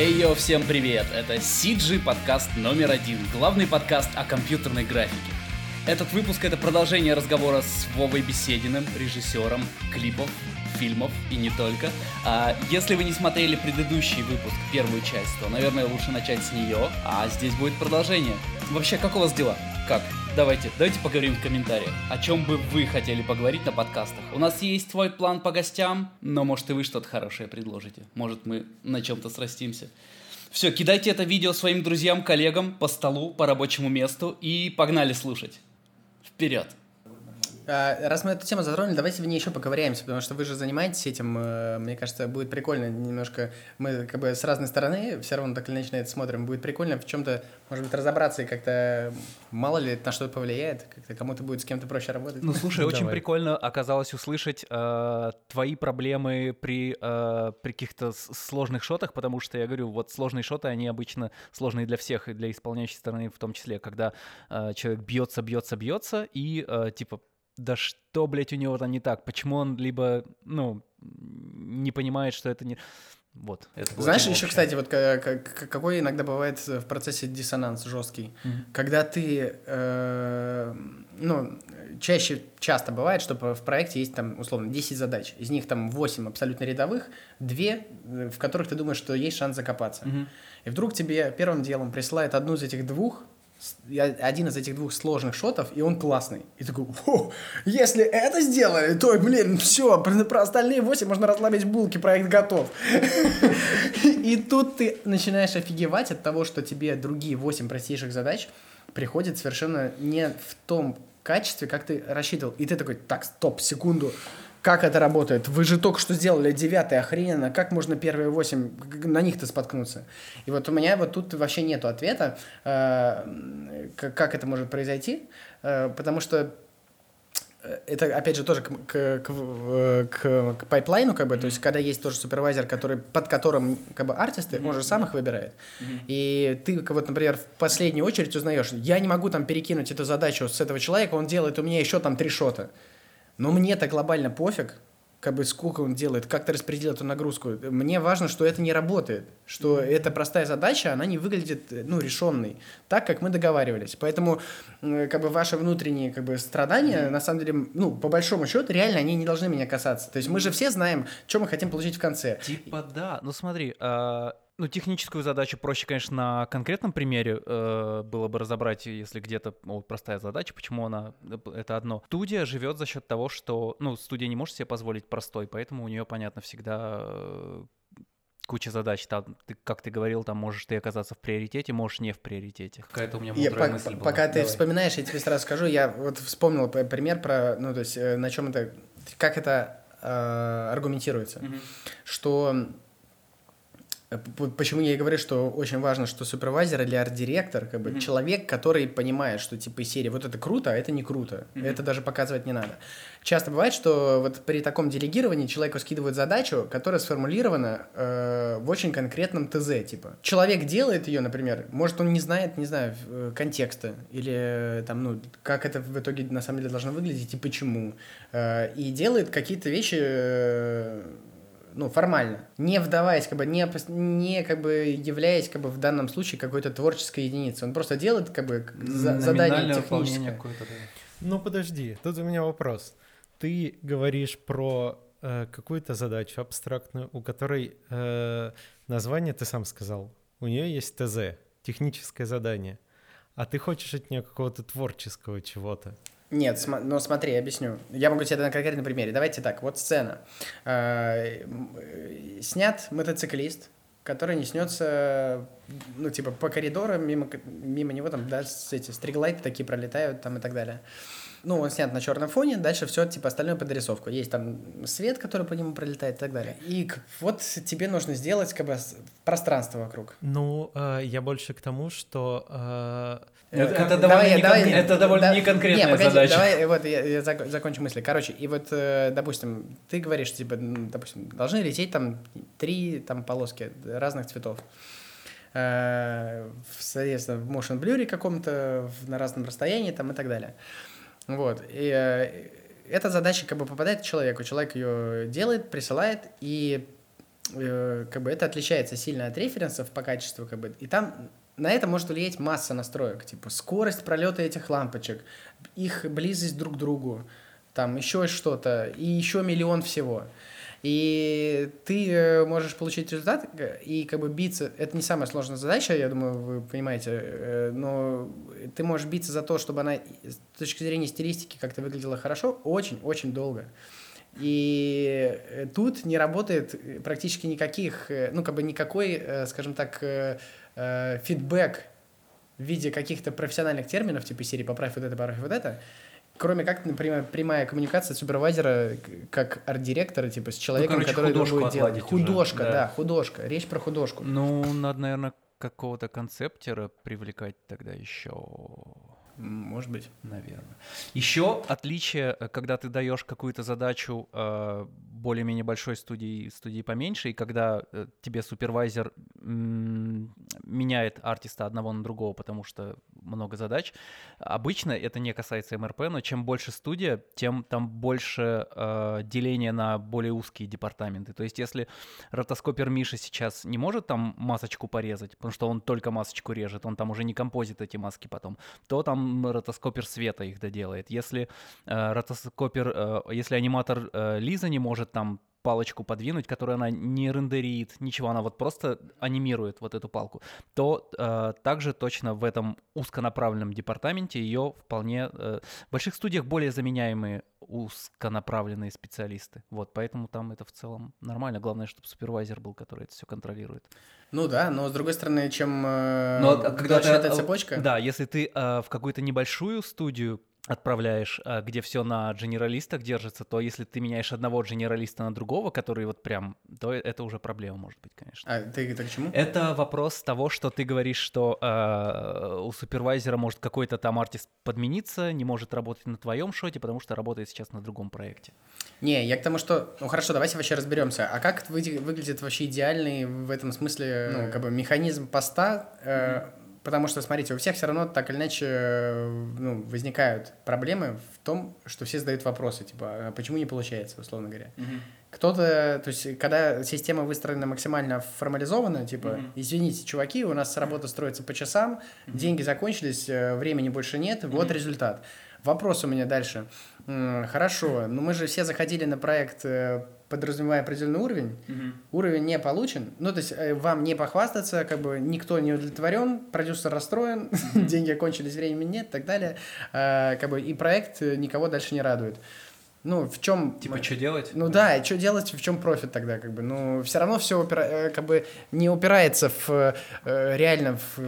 Эй, йо, всем привет! Это CG подкаст номер один, главный подкаст о компьютерной графике. Этот выпуск это продолжение разговора с Вовой Бесединым, режиссером клипов, фильмов и не только. А если вы не смотрели предыдущий выпуск, первую часть, то, наверное, лучше начать с нее, а здесь будет продолжение. Вообще, как у вас дела? Как? Давайте, давайте поговорим в комментариях. О чем бы вы хотели поговорить на подкастах? У нас есть свой план по гостям, но может и вы что-то хорошее предложите. Может мы на чем-то срастимся. Все, кидайте это видео своим друзьям, коллегам по столу, по рабочему месту и погнали слушать. Вперед! А, раз мы эту тему затронули, давайте в ней еще поковыряемся, потому что вы же занимаетесь этим. Э, мне кажется, будет прикольно немножко. Мы как бы с разной стороны все равно так или иначе на это смотрим. Будет прикольно в чем-то, может быть, разобраться и как-то мало ли на что это повлияет, как-то кому-то будет с кем-то проще работать. Ну, слушай, очень прикольно оказалось услышать э, твои проблемы при, э, при каких-то сложных шотах, потому что я говорю, вот сложные шоты, они обычно сложные для всех, и для исполняющей стороны в том числе, когда э, человек бьется, бьется, бьется, и э, типа да что, блядь, у него там не так? Почему он либо, ну, не понимает, что это не... Вот. Это Знаешь, еще, кстати, вот какой иногда бывает в процессе диссонанс жесткий, mm-hmm. когда ты, э, ну, чаще, часто бывает, что в проекте есть там, условно, 10 задач, из них там 8 абсолютно рядовых, 2, в которых ты думаешь, что есть шанс закопаться. Mm-hmm. И вдруг тебе первым делом присылают одну из этих двух, один из этих двух сложных шотов, и он классный. И такой, если это сделали, то, блин, все, про, остальные восемь можно разломить булки, проект готов. И тут ты начинаешь офигевать от того, что тебе другие восемь простейших задач приходят совершенно не в том качестве, как ты рассчитывал. И ты такой, так, стоп, секунду, как это работает? Вы же только что сделали девятый, охрененно. Как можно первые восемь на них-то споткнуться? И вот у меня вот тут вообще нету ответа, э, как это может произойти, э, потому что э, это, опять же, тоже к, к, к, к пайплайну, как бы, то есть, когда есть тоже супервайзер, который, под которым, как бы, артисты, mm-hmm. он же сам их выбирает. Mm-hmm. И ты, вот, например, в последнюю очередь узнаешь, я не могу там перекинуть эту задачу с этого человека, он делает у меня еще там три шота. Но мне-то глобально пофиг, как бы сколько он делает, как ты распределил эту нагрузку. Мне важно, что это не работает, что mm-hmm. эта простая задача, она не выглядит, ну, решенной, так, как мы договаривались. Поэтому, как бы, ваши внутренние, как бы, страдания, mm-hmm. на самом деле, ну, по большому счету, реально, они не должны меня касаться. То есть мы же все знаем, что мы хотим получить в конце. Типа да, ну смотри, э ну, техническую задачу проще, конечно, на конкретном примере э, было бы разобрать, если где-то ну, простая задача, почему она э, это одно. Студия живет за счет того, что, ну, студия не может себе позволить простой, поэтому у нее, понятно, всегда э, куча задач. Там, ты, как ты говорил, там можешь ты оказаться в приоритете, можешь не в приоритете. Какая-то у меня мудрая я, мысль по- была. Пока Давай. ты вспоминаешь, я тебе сразу скажу, я вот вспомнил пример про, ну, то есть э, на чем это, как это э, аргументируется, mm-hmm. что почему я и говорю, что очень важно, что супервайзер или арт-директор, как бы mm-hmm. человек, который понимает, что типа из серии вот это круто, а это не круто. Mm-hmm. Это даже показывать не надо. Часто бывает, что вот при таком делегировании человеку скидывают задачу, которая сформулирована э, в очень конкретном ТЗ, типа. Человек делает ее, например, может он не знает, не знаю, э, контекста или там, ну, как это в итоге на самом деле должно выглядеть и почему. Э, и делает какие-то вещи э, ну, формально, не вдаваясь, как бы, не, не как бы являясь, как бы, в данном случае какой-то творческой единицей. Он просто делает, как бы, за, задание техническое. Да. Ну, подожди, тут у меня вопрос. Ты говоришь про э, какую-то задачу абстрактную, у которой э, название ты сам сказал. У нее есть ТЗ, техническое задание. А ты хочешь от нее какого-то творческого чего-то. Нет, см- ну смотри, я объясню. Я могу тебе на конкретном примере. Давайте так, вот сцена. Э, снят мотоциклист, который неснется, ну, типа, по коридорам, мимо, мимо него там, да, эти стриглайты такие пролетают там и так далее ну, он снят на черном фоне, дальше все, типа, остальное под рисовку. Есть там свет, который по нему пролетает и так далее. И вот тебе нужно сделать, как бы, пространство вокруг. Ну, э, я больше к тому, что... Э... Это, это, давай, довольно, не давай, кон... это довольно да, неконкретная не, погоди, задача. Давай, вот я, я закончу мысли. Короче, и вот, э, допустим, ты говоришь, типа, допустим, должны лететь там три там полоски разных цветов э, соответственно, в motion blur каком-то, на разном расстоянии там и так далее. Вот. И э, эта задача как бы попадает человеку. Человек ее делает, присылает, и э, как бы это отличается сильно от референсов по качеству, как бы, и там на это может влиять масса настроек, типа скорость пролета этих лампочек, их близость друг к другу, там еще что-то, и еще миллион всего. И ты э, можешь получить результат и как бы биться. Это не самая сложная задача, я думаю, вы понимаете, э, но ты можешь биться за то, чтобы она с точки зрения стилистики как-то выглядела хорошо очень-очень долго. И э, тут не работает практически никаких, ну, как бы никакой, скажем так, фидбэк в виде каких-то профессиональных терминов, типа серии «поправь вот это, поправь вот это», кроме как, например, прямая коммуникация супервайзера как арт-директора, типа, с человеком, ну, короче, который будет делать. Художка, уже. да, художка. Речь про художку. Ну, надо, наверное, какого-то концептера привлекать тогда еще. Может быть. Наверное. Еще отличие, э, когда ты даешь какую-то задачу э, более-менее большой студии, студии поменьше, и когда э, тебе супервайзер меняет артиста одного на другого, потому что много задач. Обычно это не касается МРП, но чем больше студия, тем там больше э, деления на более узкие департаменты. То есть если ротоскопер Миша сейчас не может там масочку порезать, потому что он только масочку режет, он там уже не композит эти маски потом, то там ротоскопер Света их доделает. Если э, ротоскопер, э, если аниматор э, Лиза не может там палочку подвинуть, которую она не рендерит, ничего, она вот просто анимирует вот эту палку, то э, также точно в этом узконаправленном департаменте ее вполне... Э, в больших студиях более заменяемые узконаправленные специалисты. Вот, поэтому там это в целом нормально. Главное, чтобы супервайзер был, который это все контролирует. Ну да, но с другой стороны, чем э, но, когда ты, эта цепочка... Да, если ты э, в какую-то небольшую студию отправляешь, а, где все на генералистах держится, то если ты меняешь одного генералиста на другого, который вот прям, то это уже проблема может быть, конечно. А ты это к чему? Это вопрос того, что ты говоришь, что э, у супервайзера может какой-то там артист подмениться, не может работать на твоем шоте, потому что работает сейчас на другом проекте. Не, я к тому, что... Ну хорошо, давайте вообще разберемся. А как выглядит вообще идеальный в этом смысле, ну, как бы механизм поста? Э, mm-hmm Потому что, смотрите, у всех все равно так или иначе ну, возникают проблемы в том, что все задают вопросы, типа, а почему не получается, условно говоря. Mm-hmm. Кто-то, то есть, когда система выстроена максимально формализованно, типа, mm-hmm. извините, чуваки, у нас работа строится по часам, mm-hmm. деньги закончились, э, времени больше нет, mm-hmm. вот результат. Вопрос у меня дальше. Хорошо, но мы же все заходили на проект э, подразумевая определенный уровень, угу. уровень не получен, ну, то есть э, вам не похвастаться, как бы никто не удовлетворен, продюсер расстроен, угу. деньги окончились, времени нет и так далее, э, как бы и проект никого дальше не радует. Ну, в чем... Типа, мы... что делать? Ну да, и что делать, в чем профит тогда, как бы. Ну, все равно все упира... Э, как бы не упирается в э, реально в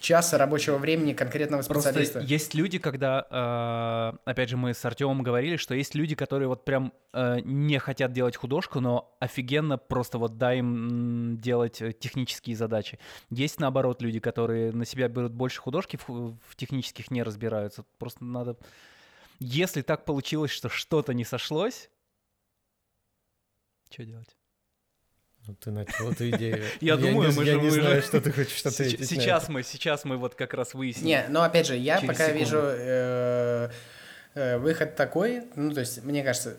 часа рабочего времени конкретного специалиста. Просто есть люди, когда, э, опять же, мы с Артемом говорили, что есть люди, которые вот прям э, не хотят делать художку, но офигенно просто вот дай им делать э, технические задачи. Есть, наоборот, люди, которые на себя берут больше художки, в, в технических не разбираются. Просто надо... Если так получилось, что что-то не сошлось, что делать? Ну, ты начал эту идею. Я думаю, мы же... Я не знаю, что ты хочешь ответить Сейчас мы, сейчас мы вот как раз выясним. Не, но опять же, я пока вижу э, э, выход такой, ну, то есть, мне кажется,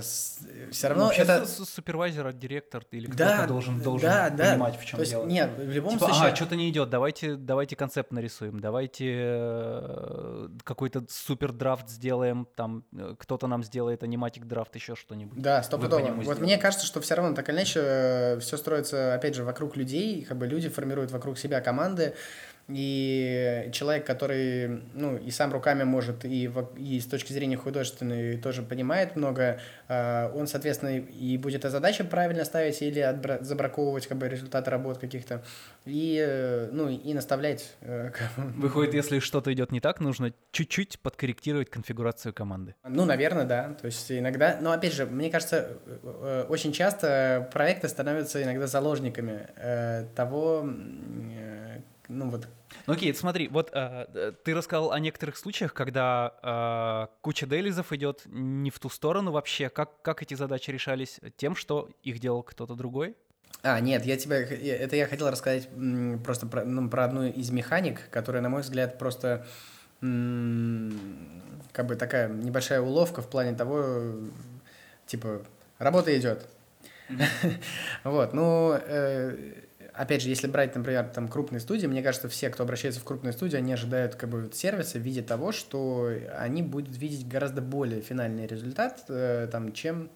все равно ну, это супервайзер, директор или кто-то да, должен должен да, понимать, да. в чем То есть, дело. Нет, в любом типа, случае. А, что-то не идет. Давайте, давайте концепт нарисуем. Давайте э, какой-то супер драфт сделаем. Там э, кто-то нам сделает аниматик драфт, еще что-нибудь. Да, стопудово. Вот сделаем. мне кажется, что все равно так или иначе все строится опять же вокруг людей, как бы люди формируют вокруг себя команды и человек, который, ну, и сам руками может, и, и с точки зрения художественной тоже понимает много, а, он, соответственно, и будет задачи правильно ставить или отбра- забраковывать как бы результаты работ каких-то, и, ну, и наставлять. Э, Выходит, если что-то идет не так, нужно чуть-чуть подкорректировать конфигурацию команды. Ну, наверное, да. То есть иногда, но опять же, мне кажется, э, очень часто проекты становятся иногда заложниками э, того, ну вот ну окей, смотри, вот э, ты рассказал о некоторых случаях, когда э, куча делизов идет не в ту сторону вообще. Как, как эти задачи решались? Тем, что их делал кто-то другой? А, нет, я тебе, это я хотел рассказать просто про, ну, про одну из механик, которая, на мой взгляд, просто как бы такая небольшая уловка в плане того, типа, работа идет, Вот, ну, э, опять же, если брать, например, там крупные студии, мне кажется, все, кто обращается в крупные студии, они ожидают как бы сервиса в виде того, что они будут видеть гораздо более финальный результат, э, там, чем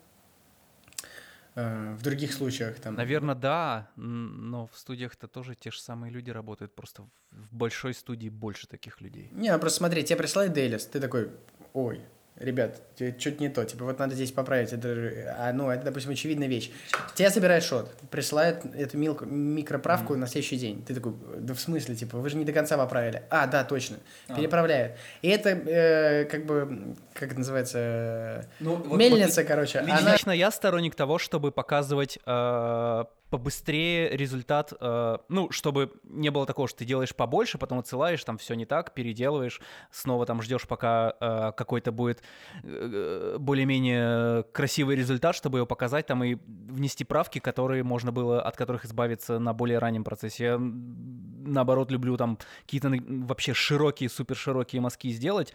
э, в других случаях. Там. Наверное, да, но в студиях-то тоже те же самые люди работают, просто в большой студии больше таких людей. Не, ну просто смотри, тебе присылает Дейлис, ты такой, ой, ребят, что-то не то, типа вот надо здесь поправить, это, а, ну, это, допустим, очевидная вещь. Тебя собирает шот, присылают эту милку, микроправку mm-hmm. на следующий день. Ты такой, да в смысле, типа, вы же не до конца поправили. А, да, точно, а. переправляют. И это, э, как бы, как это называется, ну, мельница, вот, короче. Лично она... я сторонник того, чтобы показывать э, побыстрее результат, э, ну, чтобы не было такого, что ты делаешь побольше, потом отсылаешь, там все не так, переделываешь, снова там ждешь, пока э, какой-то будет э, более-менее красивый результат, чтобы его показать там и внести правки, которые можно было, от которых избавиться на более раннем процессе. Я, наоборот, люблю там какие-то вообще широкие, супер широкие мазки сделать,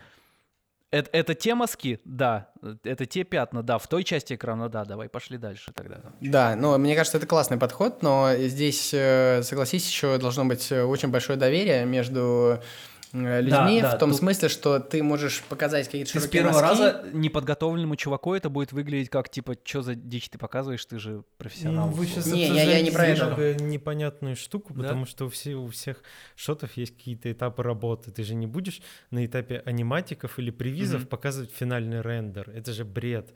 это, это те мазки, да, это те пятна, да, в той части экрана, да, давай пошли дальше тогда. Да, ну, мне кажется, это классный подход, но здесь, э, согласись, еще должно быть э, очень большое доверие между людьми, да, да, в том тут... смысле, что ты можешь показать какие-то ты с первого носки. раза неподготовленному чуваку это будет выглядеть как, типа, что за дичь ты показываешь, ты же профессионал. Ну, вы сейчас не, я, я не про это. непонятную штуку, да? потому что у, все, у всех шотов есть какие-то этапы работы. Ты же не будешь на этапе аниматиков или привизов mm-hmm. показывать финальный рендер. Это же бред.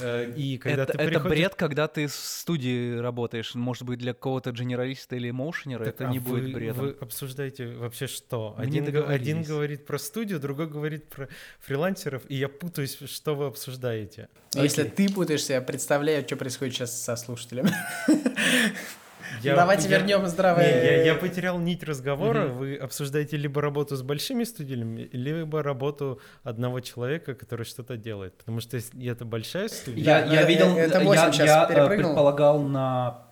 Э, и когда это, ты приходишь... это бред, когда ты в студии работаешь. Может быть, для какого-то генералиста или моушенера это а не вы, будет бредом. Вы обсуждаете вообще что? один, один говорит про студию, другой говорит про фрилансеров, и я путаюсь, что вы обсуждаете. Если Окей. ты путаешься, я представляю, что происходит сейчас со слушателями. Я, Давайте я, вернем здравое. Не, я, я потерял нить разговора. Угу. Вы обсуждаете либо работу с большими студиями, либо работу одного человека, который что-то делает. Потому что если это большая студия. Я, я, я видел, это 8 я, я э, предполагал на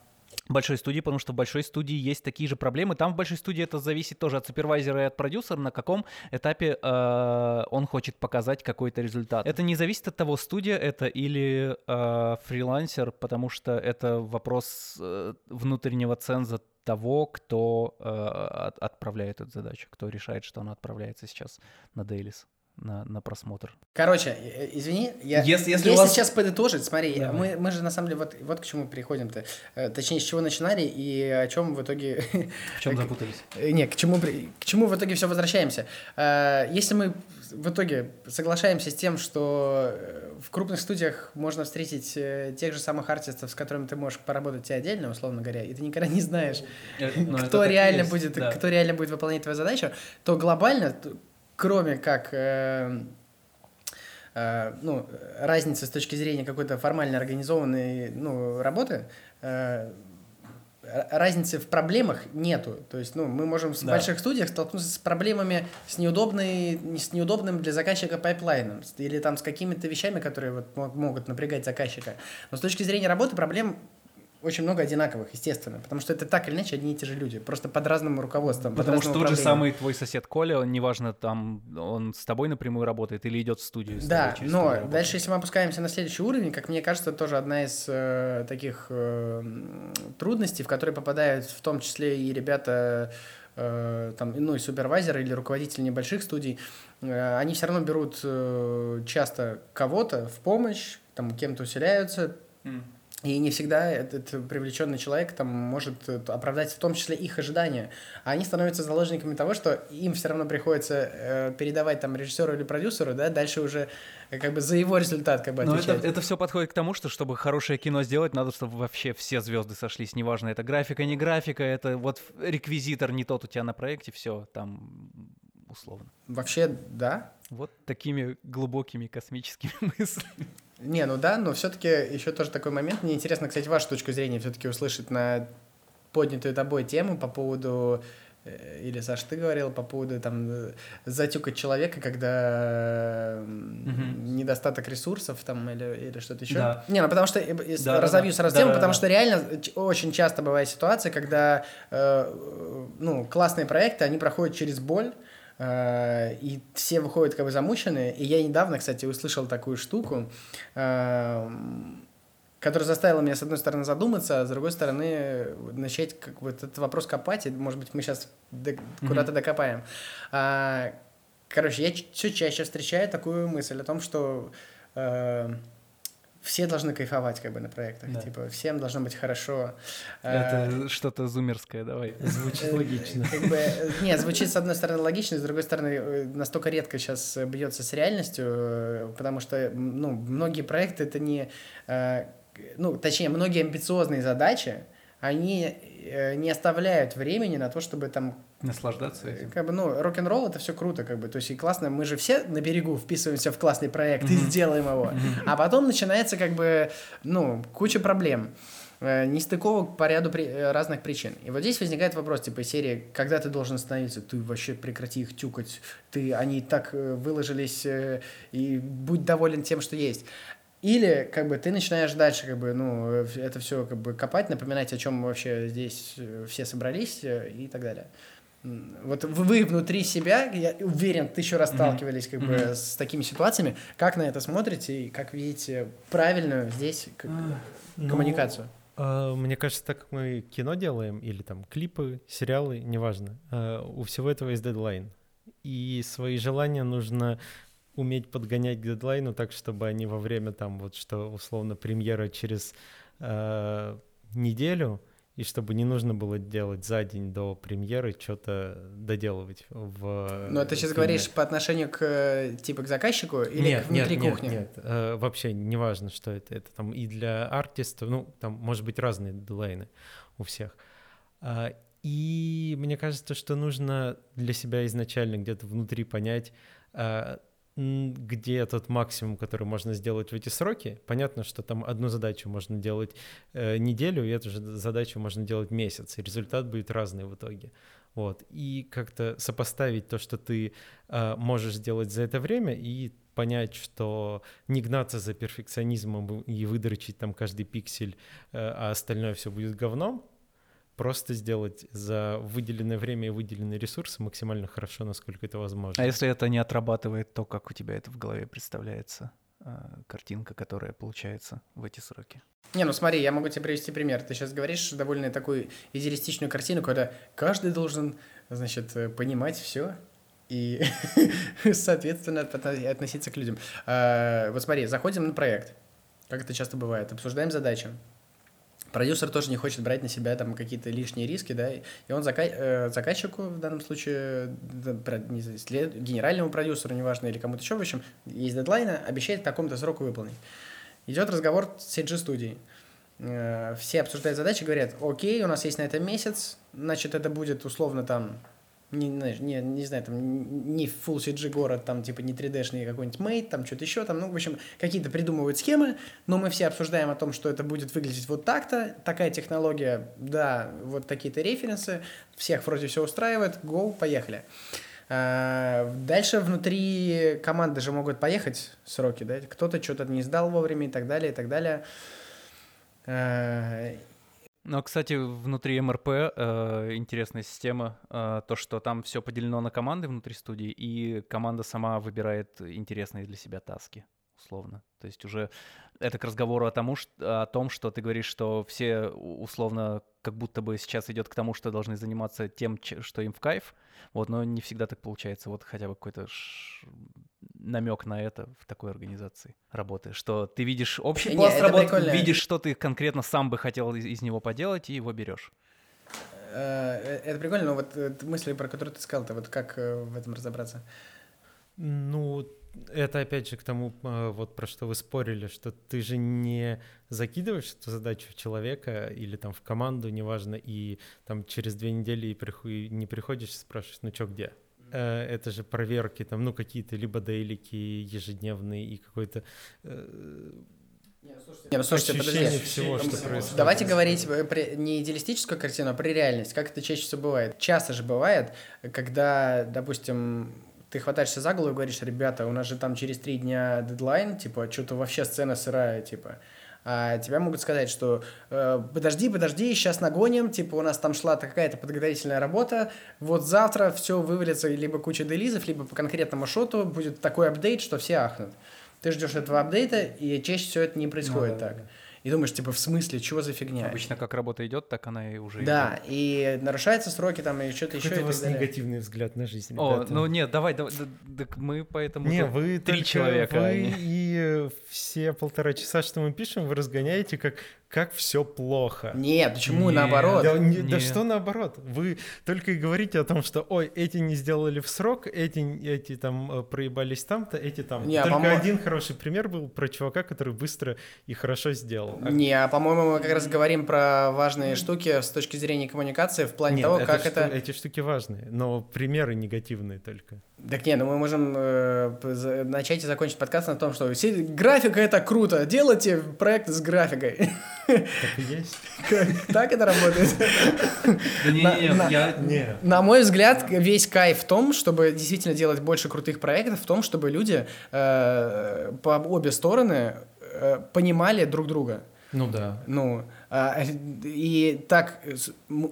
большой студии, потому что в большой студии есть такие же проблемы. Там в большой студии это зависит тоже от супервайзера и от продюсера, на каком этапе э, он хочет показать какой-то результат. Это не зависит от того, студия это или э, фрилансер, потому что это вопрос э, внутреннего ценза того, кто э, отправляет эту задачу, кто решает, что она отправляется сейчас на Дейлис на, на просмотр. Короче, э, э, извини, я, если, если, если вас... сейчас подытожить, смотри, мы, мы же на самом деле вот, вот к чему переходим-то. Э, точнее, с чего начинали и о чем в итоге... В чем запутались? Не, к чему, к чему в итоге все возвращаемся. Если мы в итоге соглашаемся с тем, что в крупных студиях можно встретить тех же самых артистов, с которыми ты можешь поработать отдельно, условно говоря, и ты никогда не знаешь, Но кто реально есть, будет, да. кто реально будет выполнять твою задачу, то глобально кроме как э, э, ну, разницы с точки зрения какой-то формально организованной ну, работы, э, разницы в проблемах нету. То есть, ну, мы можем в да. больших студиях столкнуться с проблемами с неудобной, с неудобным для заказчика пайплайном или там с какими-то вещами, которые вот могут напрягать заказчика. Но с точки зрения работы проблем очень много одинаковых, естественно, потому что это так или иначе одни и те же люди, просто под разным руководством. Потому под что тот же самый твой сосед Коля, он неважно, там он с тобой напрямую работает или идет в студию. Да, но дальше, если мы опускаемся на следующий уровень, как мне кажется, тоже одна из э, таких э, трудностей, в которые попадают в том числе и ребята э, там, ну, и супервайзеры или руководители небольших студий, э, они все равно берут э, часто кого-то в помощь, там кем-то усиляются, mm и не всегда этот привлеченный человек там может оправдать в том числе их ожидания. А они становятся заложниками того, что им все равно приходится э, передавать там режиссеру или продюсеру, да, дальше уже э, как бы за его результат как бы отвечать. Но это, это все подходит к тому, что чтобы хорошее кино сделать, надо, чтобы вообще все звезды сошлись. Неважно, это графика, не графика, это вот реквизитор не тот у тебя на проекте, все там условно. Вообще, да. Вот такими глубокими космическими мыслями. Не, ну да, но все-таки еще тоже такой момент. Мне интересно, кстати, вашу точку зрения все-таки услышать на поднятую тобой тему по поводу э, или, Саш, ты говорил по поводу там затюкать человека, когда угу. недостаток ресурсов там или, или что-то еще. Да. Не, ну потому что э, да, разовью да, сразу да, тему, да, потому да. что реально очень часто бывает ситуация, когда э, ну, классные проекты, они проходят через боль, Э, и все выходят как бы замученные. И я недавно, кстати, услышал такую штуку. Э, который заставил меня, с одной стороны, задуматься, а с другой стороны, начать как бы этот вопрос копать, и, может быть, мы сейчас до, куда-то докопаем. А, короче, я все чаще встречаю такую мысль о том, что э, все должны кайфовать как бы на проектах, да. типа всем должно быть хорошо. Это а, что-то зумерское, давай. Звучит логично. Как бы, нет, звучит с одной стороны логично, с другой стороны э, настолько редко сейчас бьется с реальностью, э, потому что ну многие проекты это не, э, ну точнее многие амбициозные задачи, они не оставляют времени на то, чтобы там Наслаждаться этим. Как бы, ну, рок-н-ролл это все круто, как бы. То есть и классно, мы же все на берегу вписываемся в классный проект mm-hmm. и сделаем его. Mm-hmm. А потом начинается, как бы, ну, куча проблем э, нестыковок по ряду при... Э, разных причин. И вот здесь возникает вопрос, типа, серии, когда ты должен остановиться, ты вообще прекрати их тюкать, ты, они так э, выложились, и будь доволен тем, что есть. Или, как бы, ты начинаешь дальше, как бы, ну, это все, как бы, копать, напоминать, о чем вообще здесь все собрались и так далее. Вот вы внутри себя, я уверен, тысячу раз сталкивались как бы mm-hmm. с такими ситуациями. Как на это смотрите и как видите правильную здесь как, ну, коммуникацию? Uh, мне кажется, так как мы кино делаем или там клипы, сериалы, неважно, uh, у всего этого есть дедлайн. И свои желания нужно уметь подгонять к дедлайну так, чтобы они во время там вот что условно премьера через uh, неделю, и чтобы не нужно было делать за день до премьеры что-то доделывать в Ну, ты сейчас фильме. говоришь по отношению к, типа, к заказчику или нет, внутри нет, кухни? Нет, нет, э, вообще не важно, что это. Это там и для артистов, ну, там может быть разные дедлайны у всех. А, и мне кажется, что нужно для себя изначально где-то внутри понять, а, где тот максимум, который можно сделать в эти сроки. Понятно, что там одну задачу можно делать э, неделю, и эту же задачу можно делать месяц, и результат будет разный в итоге. Вот. И как-то сопоставить то, что ты э, можешь сделать за это время, и понять, что не гнаться за перфекционизмом и выдрочить там каждый пиксель, э, а остальное все будет говном, просто сделать за выделенное время и выделенные ресурсы максимально хорошо, насколько это возможно. А если это не отрабатывает то, как у тебя это в голове представляется, а, картинка, которая получается в эти сроки? Не, ну смотри, я могу тебе привести пример. Ты сейчас говоришь довольно такую идеалистичную картину, когда каждый должен, значит, э, понимать все, и, соответственно, относиться к людям. А, вот смотри, заходим на проект, как это часто бывает, обсуждаем задачи, Продюсер тоже не хочет брать на себя там какие-то лишние риски, да, и он зака э, заказчику в данном случае, не знаю, след... генеральному продюсеру, неважно, или кому-то еще, в общем, есть дедлайна, обещает в таком-то сроку выполнить. Идет разговор с CG-студией. Э, все обсуждают задачи, говорят, окей, у нас есть на это месяц, значит, это будет условно там не, не, не знаю, там, не Full CG город, там, типа, не 3D-шный какой-нибудь мейт, там, что-то еще, там, ну, в общем, какие-то придумывают схемы, но мы все обсуждаем о том, что это будет выглядеть вот так-то, такая технология, да, вот такие-то референсы, всех вроде все устраивает, go, поехали. А, дальше внутри команды же могут поехать сроки, да, кто-то что-то не сдал вовремя и так далее, и так далее. Но, кстати, внутри МРП э, интересная система, э, то, что там все поделено на команды внутри студии, и команда сама выбирает интересные для себя таски, условно. То есть уже это к разговору о, тому, что, о том, что ты говоришь, что все условно как будто бы сейчас идет к тому, что должны заниматься тем, что им в кайф, вот, но не всегда так получается. Вот хотя бы какой-то намек на это в такой организации работы, что ты видишь общий пласт работы, видишь, что ты конкретно сам бы хотел из, из него поделать, и его берешь. Э, э, это прикольно, но вот э, мысли, про которые ты сказал, то вот как в этом разобраться? Ну, это опять же к тому, вот про что вы спорили, что ты же не закидываешь эту задачу в человека или там в команду, неважно, и там через две недели и не приходишь и спрашиваешь, ну что, где? Э, это же проверки, там, ну, какие-то либо дейлики ежедневные и какой-то... Э, не, ну слушайте, подождите. Всего, что происходит. Давайте говорить при, не идеалистическую картину, а при реальность. Как это чаще всего бывает? Часто же бывает, когда, допустим, ты хватаешься за голову и говоришь, ребята, у нас же там через три дня дедлайн, типа, что-то вообще сцена сырая, типа а тебя могут сказать, что э, подожди, подожди, сейчас нагоним, типа у нас там шла какая-то подготовительная работа, вот завтра все вывалится либо куча делизов, либо по конкретному шоту будет такой апдейт, что все ахнут. Ты ждешь этого апдейта, и чаще всего это не происходит ну, так. Да, да. И думаешь, типа, в смысле, чего за фигня? Обычно как работа идет, так она и уже Да, идет. и нарушаются сроки там и что-то еще. И у вас негативный взгляд на жизнь, О, ребята. ну нет, давай, давай, да- так мы поэтому... Не, вы три человека. а Вы и все полтора часа, что мы пишем, вы разгоняете, как, как все плохо. Нет, почему Нет. наоборот? Да, не- да что наоборот? Вы только и говорите о том, что ой, эти не сделали в срок, эти, эти там э, проебались там-то, эти там. Не, а только по-моему- один хороший пример был про чувака, который быстро и хорошо сделал. А- Не, а по-моему, мы как раз говорим про важные штуки с точки зрения коммуникации в плане Нет, того, это как шту- это... Эти штуки важные, но примеры негативные только. Так не, ну мы можем э, начать и закончить подкаст на том, что все- графика это круто, делайте проект с графикой. Так и есть. Так это работает. Да не, На- не, на- я... Не. На мой взгляд, весь кайф в том, чтобы действительно делать больше крутых проектов, в том, чтобы люди э, по обе стороны э, понимали друг друга. Ну да. Ну, и так,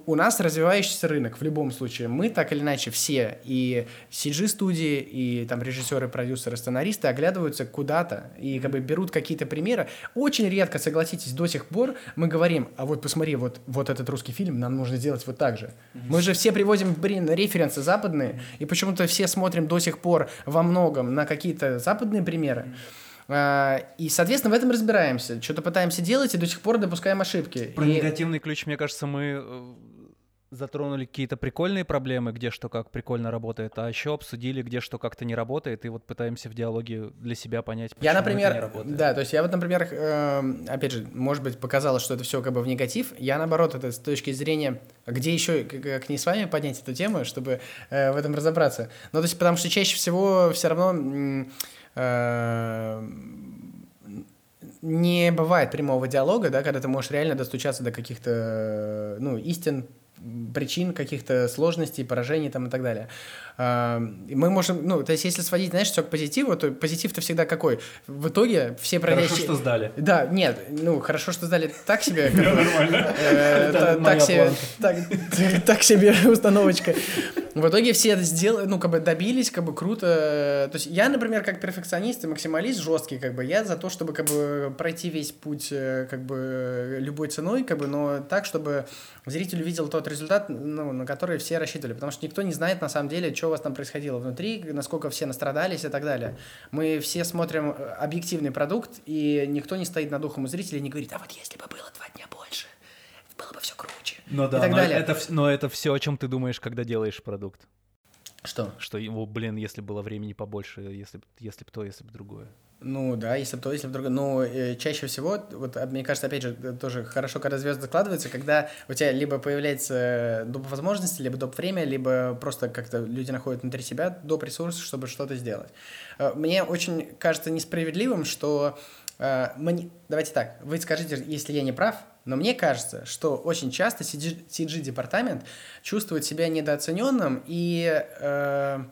у нас развивающийся рынок в любом случае. Мы так или иначе все, и CG-студии, и там режиссеры, продюсеры, сценаристы оглядываются куда-то и как бы берут какие-то примеры. Очень редко, согласитесь, до сих пор мы говорим, а вот посмотри, вот, вот этот русский фильм нам нужно сделать вот так же. Мы же все приводим, блин, референсы западные, и почему-то все смотрим до сих пор во многом на какие-то западные примеры. А, И, соответственно, в этом разбираемся. Что-то пытаемся делать и до сих пор допускаем ошибки. Про И- негативный ключ, мне кажется, мы э, затронули какие-то прикольные проблемы, где что как прикольно работает, а еще обсудили, где что как-то не работает, и вот пытаемся в диалоге для себя понять, почему Я, это не например, работает. да, то есть я вот, например, эм, опять же, может быть, показалось, что это все как бы в негатив. Я, наоборот, это с точки зрения, где еще, как, не с вами поднять эту тему, чтобы э, в этом разобраться. Ну, то есть, потому что чаще всего все равно э, не бывает прямого диалога, да, когда ты можешь реально достучаться до каких-то, э, ну, истин, причин каких-то сложностей, поражений там и так далее. Мы можем, ну, то есть если сводить, знаешь, все к позитиву, то позитив-то всегда какой? В итоге все Хорошо, проходящие... что сдали. Да, нет, ну, хорошо, что сдали так себе. Нормально. э, Так себе, так- себе установочка. В итоге все это сделали, ну, как бы добились, как бы круто. То есть я, например, как перфекционист и максималист жесткий, как бы, я за то, чтобы, как бы, пройти весь путь, э, как бы, любой ценой, как бы, но так, чтобы зритель увидел тот результат, ну, на который все рассчитывали. Потому что никто не знает, на самом деле, что у вас там происходило внутри, насколько все настрадались и так далее. Мы все смотрим э, объективный продукт, и никто не стоит над духом у зрителя и не говорит, а вот если бы было два дня больше, было бы все круче. Ну и да, так но далее. это, но это все, о чем ты думаешь, когда делаешь продукт. Что? Что его, блин, если было времени побольше, если если б то, если бы другое. Ну да, если то, если бы. Но э, чаще всего, вот а, мне кажется, опять же, э, тоже хорошо, когда звезды складываются, когда у тебя либо появляется доп. возможности, либо доп. время, либо просто как-то люди находят внутри себя доп. ресурсы, чтобы что-то сделать. Э, Мне очень кажется несправедливым, что э, мне... Давайте так, вы скажите, если я не прав, но мне кажется, что очень часто CG-департамент чувствует себя недооцененным и... э,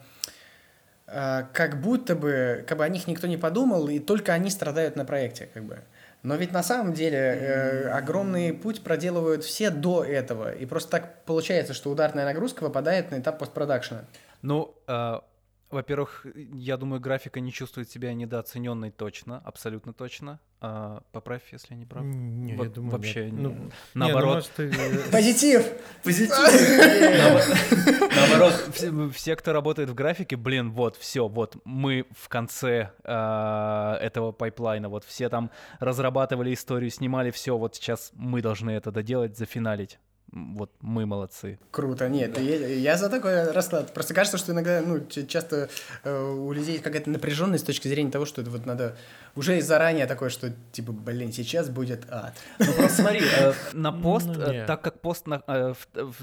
как будто бы, как бы о них никто не подумал, и только они страдают на проекте, как бы. Но ведь на самом деле э, огромный путь проделывают все до этого, и просто так получается, что ударная нагрузка выпадает на этап постпродакшена. Ну, а, во-первых, я думаю, графика не чувствует себя недооцененной точно, абсолютно точно. А, поправь, если я не прав. Не, я Во- думаю, вообще нет. не- Ну, не, ну, наоборот. может, ты, э, Позитив! Наоборот, все, кто работает в графике, блин, вот, все, вот, мы в конце а, этого пайплайна, вот все там разрабатывали историю, снимали все, вот сейчас мы должны это доделать, зафиналить. Вот мы молодцы. Круто, нет, я, я за такой расклад. Просто кажется, что иногда, ну, часто э, у людей какая-то напряженность с точки зрения того, что это вот надо уже заранее такое, что типа, блин, сейчас будет ад. Ну просто смотри, э, на пост, Ну, э, так как пост, на- э,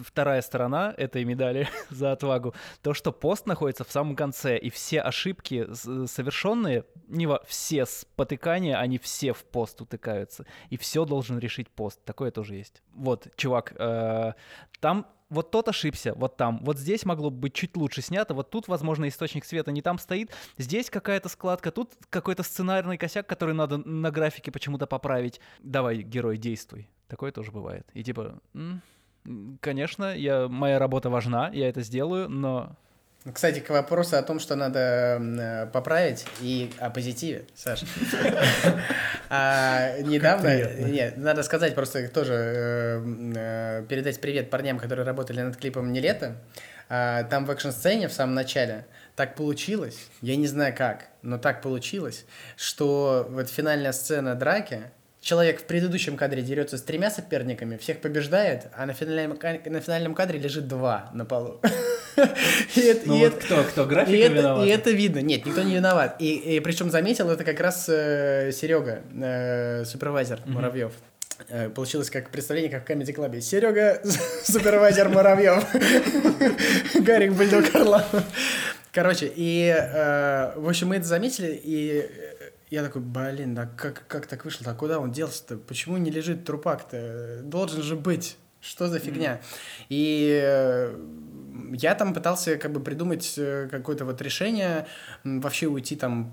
вторая сторона этой медали за отвагу, то, что пост находится в самом конце, и все ошибки совершенные, не во- все спотыкания, они все в пост утыкаются, и все должен решить пост. Такое тоже есть. Вот, чувак, э, там вот тот ошибся, вот там, вот здесь могло бы быть чуть лучше снято, вот тут, возможно, источник света не там стоит, здесь какая-то складка, тут какой-то сценарный косяк, который надо на графике почему-то поправить. Давай, герой, действуй. Такое тоже бывает. И типа, «М, м, конечно, я, моя работа важна, я это сделаю, но Кстати, к вопросу о том, что надо э, поправить и о позитиве, Саша. Недавно, нет, надо сказать просто тоже, э, э, передать привет парням, которые работали над клипом «Не лето». А, там в экшн-сцене в самом начале так получилось, я не знаю как, но так получилось, что вот финальная сцена драки, человек в предыдущем кадре дерется с тремя соперниками, всех побеждает, а на финальном, на финальном кадре лежит два на полу. ну вот кто, кто, график виноват? И это видно. Нет, никто не виноват. И, и причем заметил это как раз э, Серега, э, супервайзер Муравьев. Э, получилось как представление, как в Comedy Club. Серега, супервайзер Муравьев. Гарик Бульдог Орланов. Короче, и, э, в общем, мы это заметили, и я такой, блин, да как, как так вышло? А куда он делся-то? Почему не лежит трупак-то? Должен же быть. Что за фигня? Mm-hmm. И э, я там пытался как бы придумать э, какое-то вот решение, вообще уйти там,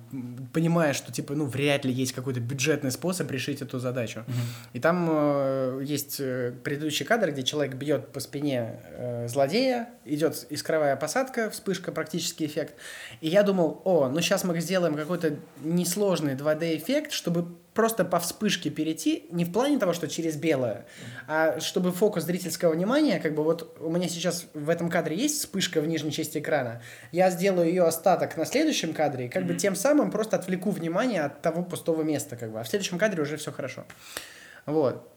понимая, что типа, ну, вряд ли есть какой-то бюджетный способ решить эту задачу. Mm-hmm. И там э, есть э, предыдущий кадр, где человек бьет по спине э, злодея, идет искровая посадка, вспышка, практический эффект. И я думал, о, ну сейчас мы сделаем какой-то несложный 2D эффект, чтобы просто по вспышке перейти, не в плане того, что через белое, а чтобы фокус зрительского внимания, как бы вот у меня сейчас в этом кадре есть вспышка в нижней части экрана, я сделаю ее остаток на следующем кадре, и как mm-hmm. бы тем самым просто отвлеку внимание от того пустого места, как бы, а в следующем кадре уже все хорошо. Вот.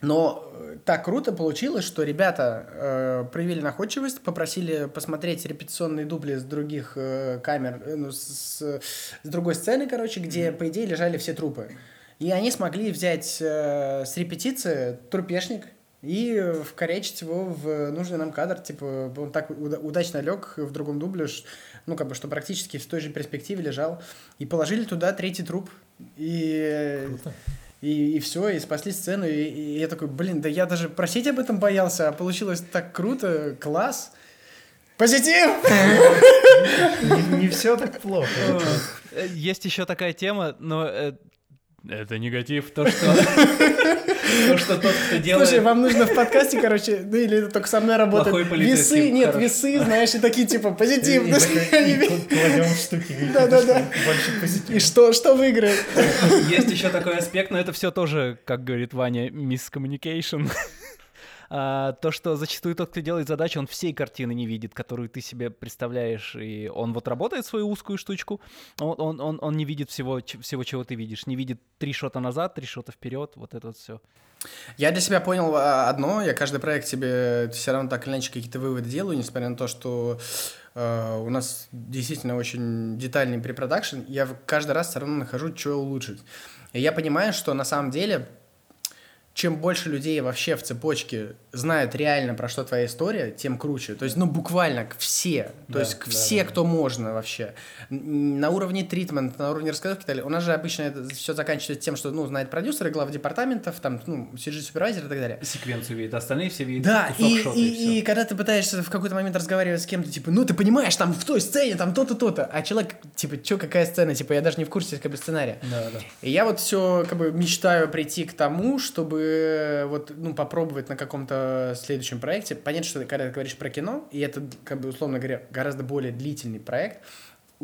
Но э, так круто получилось, что ребята э, проявили находчивость, попросили посмотреть репетиционные дубли с других э, камер, э, ну, с, с другой сцены, короче, где, mm-hmm. по идее, лежали все трупы. И они смогли взять э, с репетиции трупешник и вкорячить его в нужный нам кадр. Типа, он так удачно лег в другом дубле, ну, как бы, что практически в той же перспективе лежал. И положили туда третий труп. И... Круто. И, и все, и спасли сцену. И, и я такой, блин, да я даже просить об этом боялся, а получилось так круто, класс. Позитив! Не все так плохо. Есть еще такая тема, но э, это негатив, то, что... То, что тот, кто делает... Слушай, вам нужно в подкасте, короче, ну или только со мной работать. Весы, нет, весы, знаешь, и такие, типа, позитив. Кладем штуки. Да-да-да. И что, что выиграет? Есть еще такой аспект, но это все тоже, как говорит Ваня, мискоммуникейшн а, то, что зачастую тот, кто делает задачу, он всей картины не видит, которую ты себе представляешь, и он вот работает свою узкую штучку, он, он, он, он не видит всего, всего, чего ты видишь, не видит три шота назад, три шота вперед, вот это вот все. Я для себя понял а, одно, я каждый проект себе все равно так или иначе какие-то выводы делаю, несмотря на то, что э, у нас действительно очень детальный препродакшн, я каждый раз все равно нахожу, что улучшить. И я понимаю, что на самом деле чем больше людей вообще в цепочке знают реально про что твоя история, тем круче. То есть, ну, буквально все. То да, есть, да, все, да. кто можно вообще. На уровне тритмент, на уровне рассказовки и так далее. У нас же обычно это все заканчивается тем, что, ну, знает продюсеры, глав департаментов, там, ну, CG-супервайзер и так далее. Секвенцию видит, остальные все видят Да, и, и, и, и когда ты пытаешься в какой-то момент разговаривать с кем-то, типа, ну, ты понимаешь, там, в той сцене, там, то-то, то-то. А человек, типа, что, какая сцена? Типа, я даже не в курсе, как бы, сценария. Да, да. И я вот все, как бы, мечтаю прийти к тому, чтобы вот, ну, попробовать на каком-то следующем проекте. Понятно, что когда ты говоришь про кино, и это, как бы, условно говоря, гораздо более длительный проект,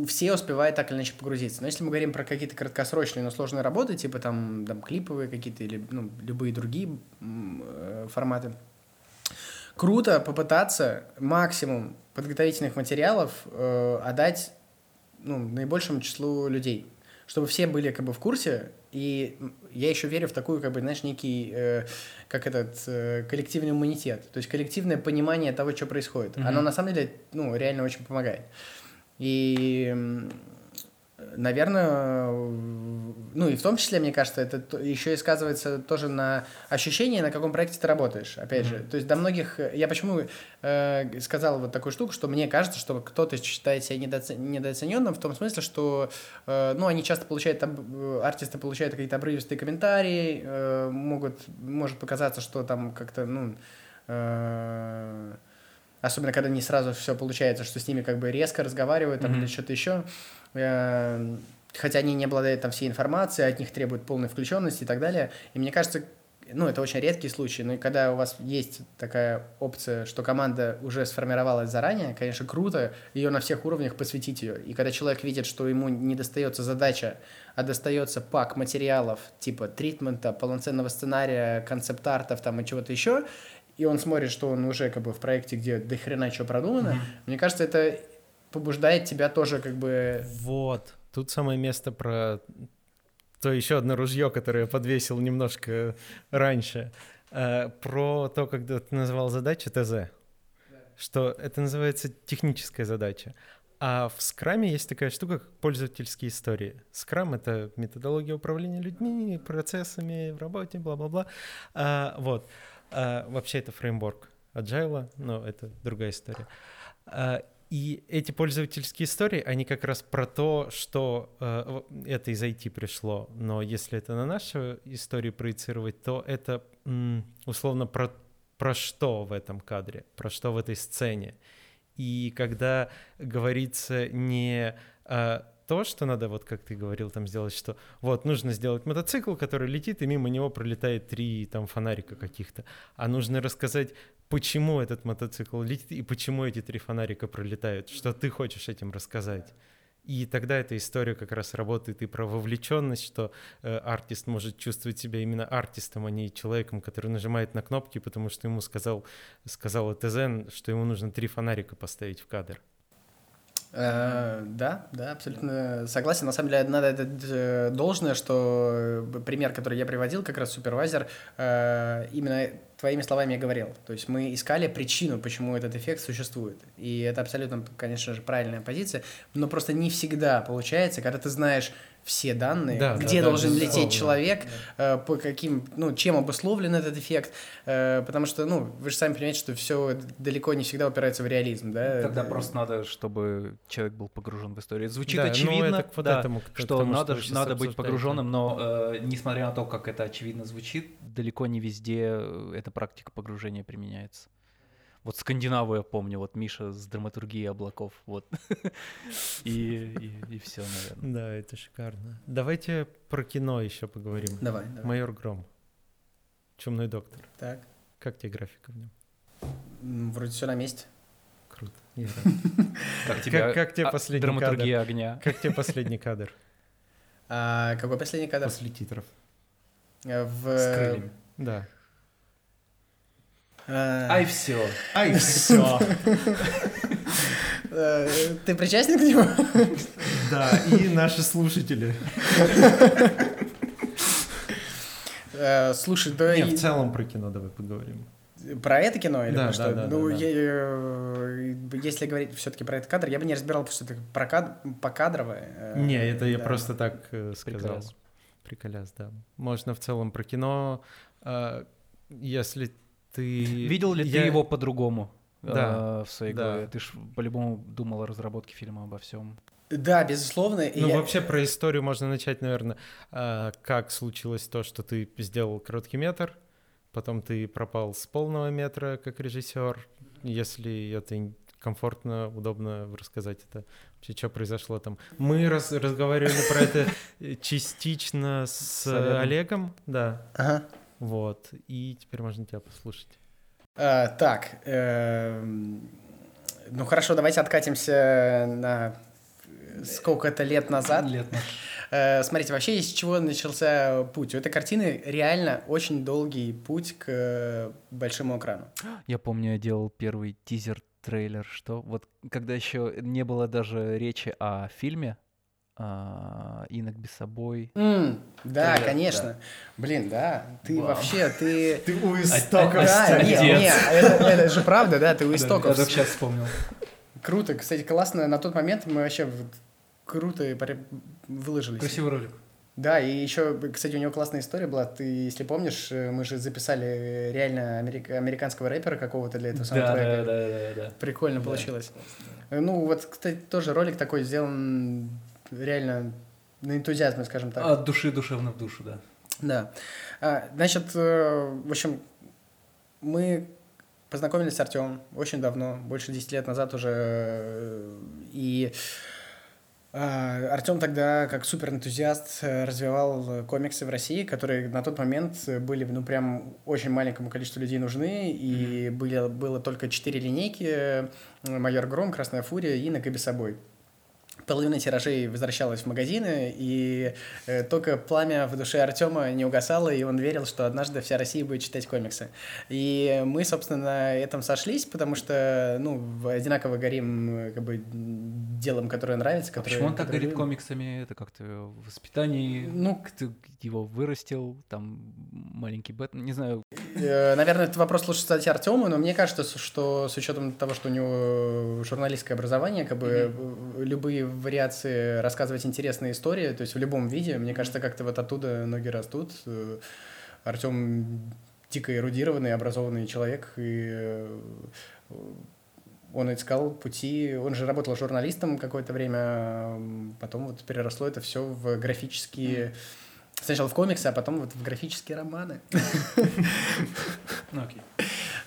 все успевают так или иначе погрузиться. Но если мы говорим про какие-то краткосрочные, но сложные работы, типа там, там клиповые какие-то или ну, любые другие э, форматы, круто попытаться максимум подготовительных материалов э, отдать ну, наибольшему числу людей, чтобы все были как бы в курсе, и я еще верю в такую, как бы, знаешь, некий, э, как этот, э, коллективный иммунитет. То есть коллективное понимание того, что происходит. Mm-hmm. Оно на самом деле, ну, реально очень помогает. И наверное, ну и в том числе, мне кажется, это еще и сказывается тоже на ощущении, на каком проекте ты работаешь, опять mm-hmm. же. То есть до многих... Я почему э, сказал вот такую штуку, что мне кажется, что кто-то считает себя недооцен... недооцененным в том смысле, что, э, ну, они часто получают, артисты получают какие-то обрывистые комментарии, э, могут, может показаться, что там как-то, ну... Э, особенно когда не сразу все получается, что с ними как бы резко разговаривают там, mm-hmm. или что-то еще. Э, хотя они не обладают там всей информацией, от них требуют полной включенности и так далее. И мне кажется, ну, это очень редкий случай, но и когда у вас есть такая опция, что команда уже сформировалась заранее, конечно, круто ее на всех уровнях посвятить ее. И когда человек видит, что ему не достается задача, а достается пак материалов, типа тритмента, полноценного сценария, концепт-артов там и чего-то еще, и он смотрит, что он уже как бы в проекте, где до хрена что продумано, mm-hmm. мне кажется, это побуждает тебя тоже как бы... Вот, тут самое место про то еще одно ружье, которое я подвесил немножко раньше, э, про то, когда ты называл задачу ТЗ, что это называется техническая задача. А в скраме есть такая штука, как пользовательские истории. Скрам — это методология управления людьми, процессами в работе, бла-бла-бла. А, вот. А, вообще это фреймворк agile, но это другая история. А, и эти пользовательские истории, они как раз про то, что э, это из IT пришло, но если это на нашу историю проецировать, то это м, условно про, про что в этом кадре, про что в этой сцене. И когда говорится не э, то, что надо, вот как ты говорил, там сделать, что вот нужно сделать мотоцикл, который летит, и мимо него пролетает три там фонарика каких-то, а нужно рассказать, почему этот мотоцикл летит и почему эти три фонарика пролетают, что ты хочешь этим рассказать. И тогда эта история как раз работает и про вовлеченность, что э, артист может чувствовать себя именно артистом, а не человеком, который нажимает на кнопки, потому что ему сказал, сказал ТЗ, что ему нужно три фонарика поставить в кадр. Э, да, да, абсолютно согласен. На самом деле, надо это э, должное, что э, пример, который я приводил, как раз супервайзер, именно твоими словами я говорил. То есть мы искали причину, почему этот эффект существует. И это абсолютно, конечно же, правильная позиция, но просто не всегда получается, когда ты знаешь все данные, да, где да, должен да, лететь человек, да. э, по каким, ну, чем обусловлен этот эффект, э, потому что, ну, вы же сами понимаете, что все далеко не всегда упирается в реализм, да? Тогда да. просто надо, чтобы человек был погружен в историю. Звучит да, ну, очевидно, это да, этому, что тому, надо, что надо быть погруженным, но э, несмотря на то, как это очевидно звучит, далеко не везде э, эта практика погружения применяется. Вот Скандинаву я помню, вот Миша с драматургией облаков, вот. и, и, и все, наверное. Да, это шикарно. Давайте про кино еще поговорим. Давай, давай. Майор Гром. Чумной доктор. Так. Как тебе графика в нем? Вроде все на месте. Круто. Как тебе, как тебе а, последний драматургия огня? Как тебе последний кадр? А, какой последний кадр? После титров. Э, в... С крыльями. Да. Э, ай, все. Ай, все. Э, ты причастен к нему? Да, и наши слушатели. Э, слушай, да... Не, в целом про кино давай поговорим. Про это кино или да, про что? Да, ну, да, я, если говорить все-таки про этот кадр, я бы не разбирал, потому что это про кад... покадровое. Не, это да. я просто так сказал. Приколяс, да. Можно в целом про кино. Если ты... Видел ли я... ты его по-другому да, э, в своей да. голове? Ты ж по-любому думал о разработке фильма, обо всем. Да, безусловно. Ну, я... вообще про историю можно начать, наверное, э, как случилось то, что ты сделал короткий метр, потом ты пропал с полного метра как режиссер. Если это комфортно, удобно рассказать это. Вообще, что произошло там? Мы раз, разговаривали про это частично с. Олегом, да. Ага. Вот, и теперь можно тебя послушать. А, так, э, ну хорошо, давайте откатимся на сколько-то лет назад. Лет э, Смотрите, вообще из чего начался путь? У этой картины реально очень долгий путь к большому экрану. Я помню, я делал первый тизер трейлер, что вот когда еще не было даже речи о фильме, а, Инок без собой. Mm, да, Привет, конечно. Да. Блин, да. Ты Вау. вообще, ты... Ты у истоков Да, нет, нет, это, это же правда, да, ты у истоков. Я только сейчас вспомнил. Круто, кстати, классно. На тот момент мы вообще круто выложились. Красивый ролик. Да, и еще, кстати, у него классная история была. Ты, если помнишь, мы же записали реально америк... американского рэпера какого-то для этого саундтрека. Да, да, да, да, да. Прикольно да. получилось. Ну, вот, кстати, тоже ролик такой сделан реально на энтузиазме, скажем так. От души душевно в душу, да. Да. А, значит, э, в общем, мы познакомились с Артемом очень давно, больше 10 лет назад уже, и А, Артем тогда, как суперэнтузиаст, э, развивал комиксы в России, которые на тот момент были, ну, прям очень маленькому количеству людей нужны, и были, было только четыре линейки, «Майор Гром», «Красная фурия» и «На собой» половина тиражей возвращалась в магазины, и э, только пламя в душе Артема не угасало, и он верил, что однажды вся Россия будет читать комиксы. И мы, собственно, на этом сошлись, потому что, ну, одинаково горим как бы делом, которое нравится. А почему он так горит любим. комиксами? Это как-то в воспитании? Ну, ты его вырастил, там маленький Бэтмен, не знаю. Э, наверное, этот вопрос лучше задать Артему, но мне кажется, что с учетом того, что у него журналистское образование, как бы mm-hmm. любые вариации рассказывать интересные истории, то есть в любом виде, мне кажется, как-то вот оттуда ноги растут. Э, Артем дико эрудированный, образованный человек, и э, он искал пути, он же работал журналистом какое-то время, потом вот переросло это все в графические... Сначала в комиксы, а потом вот в графические романы. Ну, окей.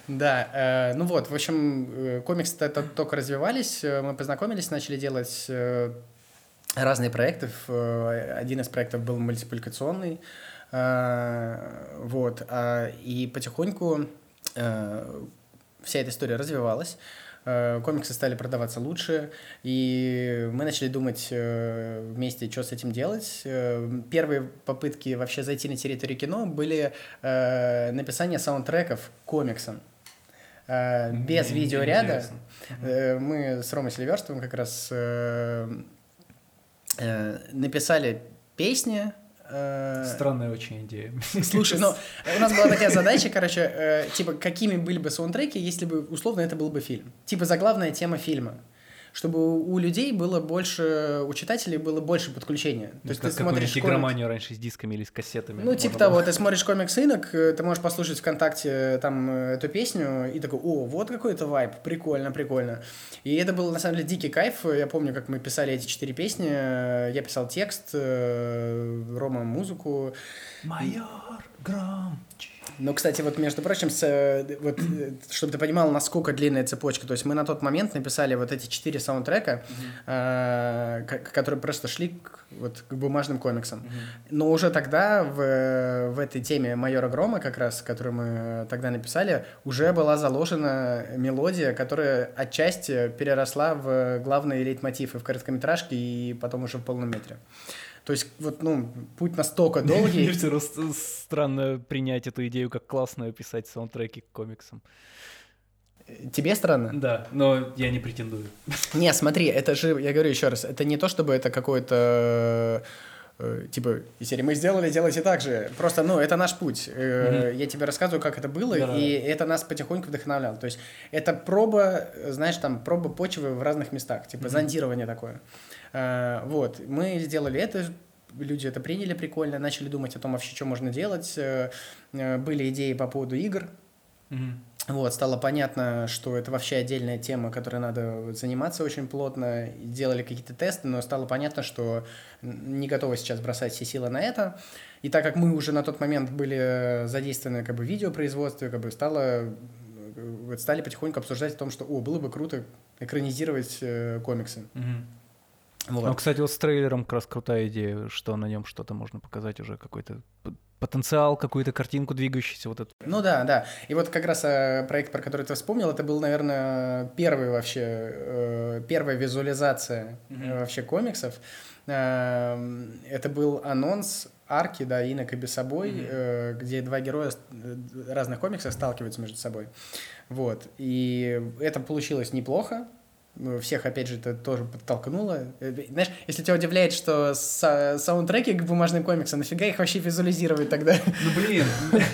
Да, э, ну вот, в общем, э, комиксы -то только развивались, э, мы познакомились, начали делать э, разные проекты. Один из проектов был мультипликационный, э, вот, э, и потихоньку э, вся эта история развивалась э, комиксы стали продаваться лучше, и мы начали думать э, вместе, что с этим делать. Первые попытки вообще зайти на территорию кино были написание саундтреков к комиксам. Э, без видеоряда. Э, мы с Ромой Селиверстовым как раз э, написали песни, Странная очень идея. Слушай, ну, у нас была такая задача, короче, типа, какими были бы саундтреки, если бы, условно, это был бы фильм. Типа, заглавная тема фильма чтобы у людей было больше, у читателей было больше подключения. То ну, есть ты смотришь игроманию комик... раньше с дисками или с кассетами. Ну, типа того, ты смотришь комикс инок, э, ты можешь послушать ВКонтакте там э, эту песню и такой, о, вот какой-то вайп, прикольно, прикольно. И это был, на самом деле, дикий кайф. Я помню, как мы писали эти четыре песни. Я писал текст, э, Рома музыку. Майор Гром. Ну, кстати, вот, между прочим, с, э, вот, э, чтобы ты понимал, насколько длинная цепочка, то есть мы на тот момент написали вот эти четыре саундтрека, mm-hmm. э, которые просто шли к, вот, к бумажным комиксам. Mm-hmm. Но уже тогда в, в этой теме «Майора Грома», как раз, которую мы тогда написали, уже была заложена мелодия, которая отчасти переросла в главные лейтмотивы в короткометражке и потом уже в полном метре. То есть, вот, ну, путь настолько долгий. Мне странно принять эту идею как классную, писать саундтреки к комиксам. Тебе странно? Да, но я не претендую. Не, смотри, это же, я говорю еще раз, это не то, чтобы это какое-то э, типа, серии мы сделали, делайте так же. Просто, ну, это наш путь. Mm-hmm. Я тебе рассказываю, как это было, да, и это нас потихоньку вдохновляло. То есть это проба, знаешь, там, проба почвы в разных местах, типа mm-hmm. зондирование такое. Э, вот, мы сделали это, люди это приняли прикольно, начали думать о том вообще, что можно делать. Э, э, были идеи по поводу игр. Mm-hmm. Вот, стало понятно, что это вообще отдельная тема, которой надо заниматься очень плотно. Делали какие-то тесты, но стало понятно, что не готовы сейчас бросать все силы на это. И так как мы уже на тот момент были задействованы как бы в видеопроизводстве, как бы стало стали потихоньку обсуждать о том, что, о, было бы круто экранизировать э, комиксы. Mm-hmm. Вот. Ну, кстати, вот с трейлером как раз крутая идея, что на нем что-то можно показать уже какой-то потенциал, какую-то картинку двигающуюся вот эту. Ну да, да. И вот как раз э, проект, про который ты вспомнил, это был, наверное, первый вообще, э, первая визуализация mm-hmm. вообще комиксов. Э, это был анонс арки, да, Инок и собой, mm-hmm. где два героя разных комиксов сталкиваются между собой. Вот. И это получилось неплохо. Ну, всех, опять же, это тоже подтолкнуло. Э, знаешь, если тебя удивляет, что са саундтреки к бумажным комиксам, нафига их вообще визуализировать тогда? Ну, блин,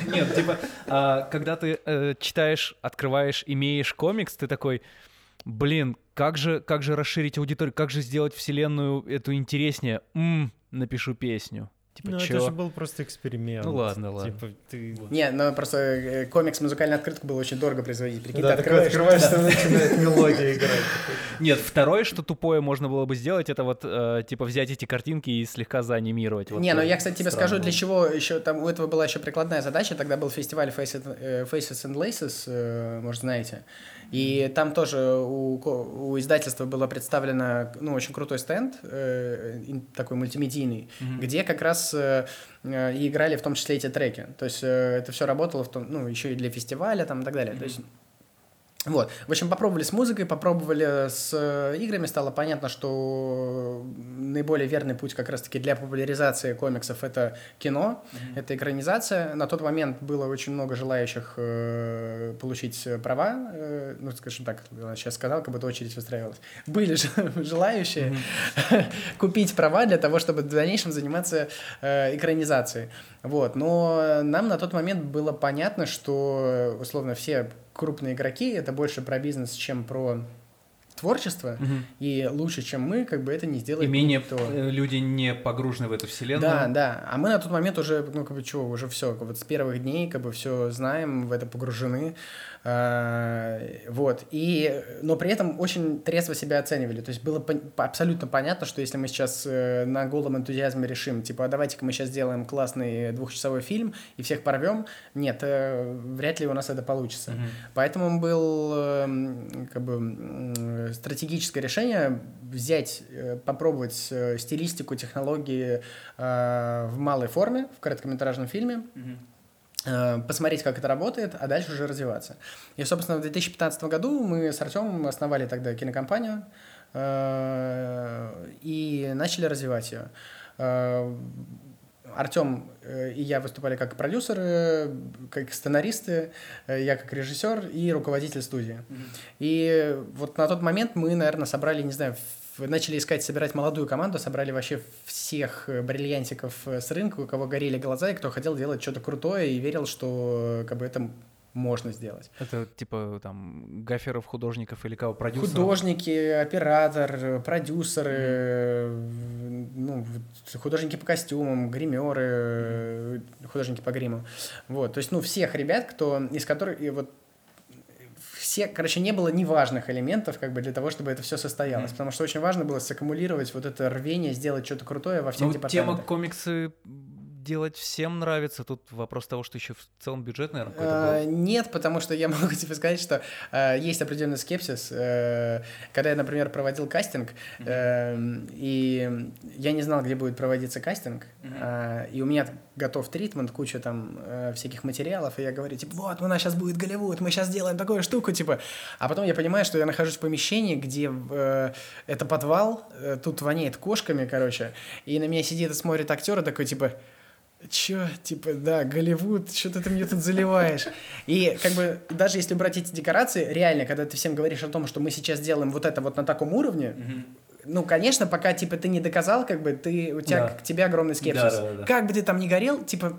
нет, типа, а, когда ты э, читаешь, открываешь, имеешь комикс, ты такой, блин, как же, как же расширить аудиторию, как же сделать вселенную эту интереснее? М, напишу песню. Типа, ну, чё? это же был просто эксперимент. Ну ладно, ладно. Типа, ты... Не, ну просто э, комикс музыкальную открытку было очень дорого производить. Прикинь, Да, ты открываешь, открываешь, там начинает мелодия играть. Нет, второе, что тупое можно было бы сделать, это вот, э, типа, взять эти картинки и слегка заанимировать. Вот не, ну я, кстати, тебе странно скажу, для чего еще там у этого была еще прикладная задача. Тогда был фестиваль Faces, э, Faces and Laces, э, может, знаете. И там тоже у, у издательства было представлено, ну, очень крутой стенд, э, такой мультимедийный, где как раз э, э, и играли в том числе эти треки. То есть э, это все работало в том, ну, еще и для фестиваля там и так далее. То есть вот. В общем, попробовали с музыкой, попробовали с э, играми. Стало понятно, что наиболее верный путь как раз-таки для популяризации комиксов — это кино, это экранизация. На тот момент было очень много желающих э, получить права. э, ну, скажем так, я сейчас сказал, как будто очередь выстраивалась. Были же желающие купить права для того, чтобы в дальнейшем заниматься э, экранизацией. Вот. Но нам на тот момент было понятно, что, э, условно, все крупные игроки — это больше про бизнес, чем про творчество, Мгм. и лучше, чем мы, как бы это не сделает И менее никто. э, люди не погружены в эту вселенную. Да, да. А мы на тот момент уже, ну, как бы, чего, уже все, вот с первых дней, как бы, все знаем, в это погружены. А, Вот. И, но при этом очень трезво себя оценивали. То есть было пон- абсолютно понятно, что если мы сейчас э, на голом энтузиазме решим, типа, а давайте-ка мы сейчас сделаем классный двухчасовой фильм и всех порвем, нет, э, вряд ли у нас это получится. Мгм. Поэтому был эм, как бы стратегическое решение взять, э, попробовать э, стилистику, технологии э, в малой форме, в короткометражном фильме, Мгм. Э, посмотреть, как это работает, а дальше уже развиваться. И, собственно, в 2015 году мы с Артемом основали тогда кинокомпанию э, и начали развивать ее. Артем э, и я выступали как продюсеры, как сценаристы, я как режиссер и руководитель студии. И вот на тот момент мы, наверное, собрали, не знаю, начали искать, собирать молодую команду, собрали вообще всех э, бриллиантиков э, с рынка, у кого горели глаза, и кто хотел делать что-то крутое и верил, что э, как бы это можно сделать. Это типа там гаферов, художников или кого? Продюсеров? Художники, оператор, продюсеры, э, ну, художники по костюмам, гримеры, э, художники по гриму. Вот, то есть, ну, всех ребят, кто, из которых, и вот все, короче, не было неважных элементов, как бы, для того, чтобы это все состоялось. Потому что очень важно было саккумулировать вот это рвение, сделать что-то крутое во всех Ну, тема департаментах. комиксы делать всем нравится. Тут вопрос того, что еще в целом бюджет, наверное, какой-то был. Нет, потому что я могу тебе сказать, что э, есть определенный скепсис. Э, когда я, например, проводил кастинг, э, и я не знал, где будет проводиться кастинг, а, и у меня готов тритмент, куча там э, всяких материалов, и я говорю, типа, вот, у нас сейчас будет Голливуд, мы сейчас сделаем такую штуку, типа. А потом я понимаю, что я нахожусь в помещении, где э, это подвал, э, тут воняет кошками, короче, и на меня сидит и смотрит актер, и такой, типа, Чё, типа, да, Голливуд, что-то ты мне тут заливаешь. И как бы даже если убрать эти декорации, реально, когда ты всем говоришь о том, что мы сейчас делаем вот это вот на таком уровне, ну, конечно, пока, типа, ты не доказал, как бы, ты, у тебя, Да. к тебе огромный скепсис. Да-да-да. Как бы ты там ни горел, типа,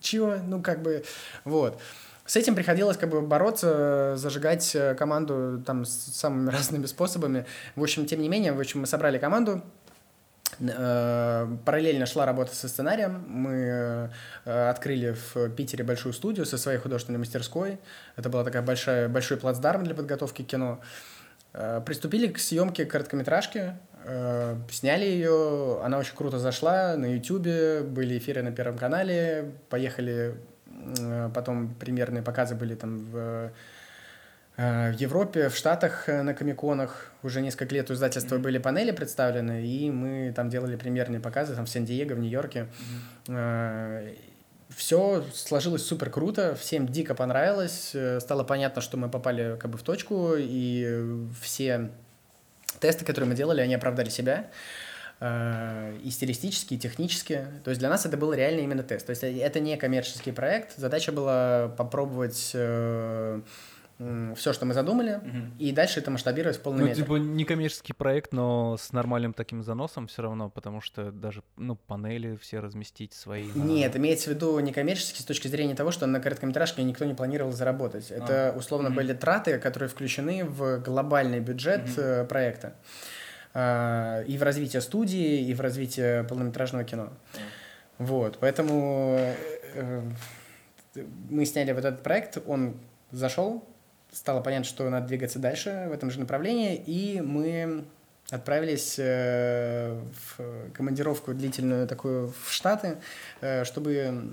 чего, ну, как бы, вот. С этим приходилось как бы бороться, зажигать э, команду там с самыми разными способами. В общем, тем не менее, в общем, мы собрали команду, Параллельно шла работа со сценарием. Мы э, открыли в Питере большую студию со своей художественной мастерской. Это была такая большая, большой плацдарм для подготовки кино. Э, Приступили к съемке короткометражки, э, сняли ее, она очень круто зашла на YouTube, были эфиры на Первом канале, поехали, э, потом премьерные показы были там в э, в Европе, в Штатах э, на комиконах уже несколько лет у издательства были панели представлены, и мы там делали премьерные показы там в Сан-Диего, в Нью-Йорке. Все сложилось супер круто, всем дико понравилось, э, стало понятно, что мы попали как бы в точку, и э, все тесты, которые мы делали, они оправдали себя э, и стилистически, и технически. То есть для нас это был реально именно тест. То есть э, это не коммерческий проект. Задача была попробовать все, что мы задумали, и дальше это масштабировать в полной Ну, мере. типа не коммерческий проект, но с нормальным таким заносом все равно, потому что даже, ну, панели все разместить свои. на- Нет, имеется в виду не коммерческий с точки зрения того, что на короткометражке никто не планировал заработать. Это условно были траты, которые включены в глобальный бюджет э, проекта. А, И в развитие студии, и в развитие полнометражного кино. Вот, поэтому э, мы сняли вот этот проект, он зашел, стало понятно, что надо двигаться дальше в этом же направлении, и мы отправились э, в командировку длительную такую в Штаты, э, чтобы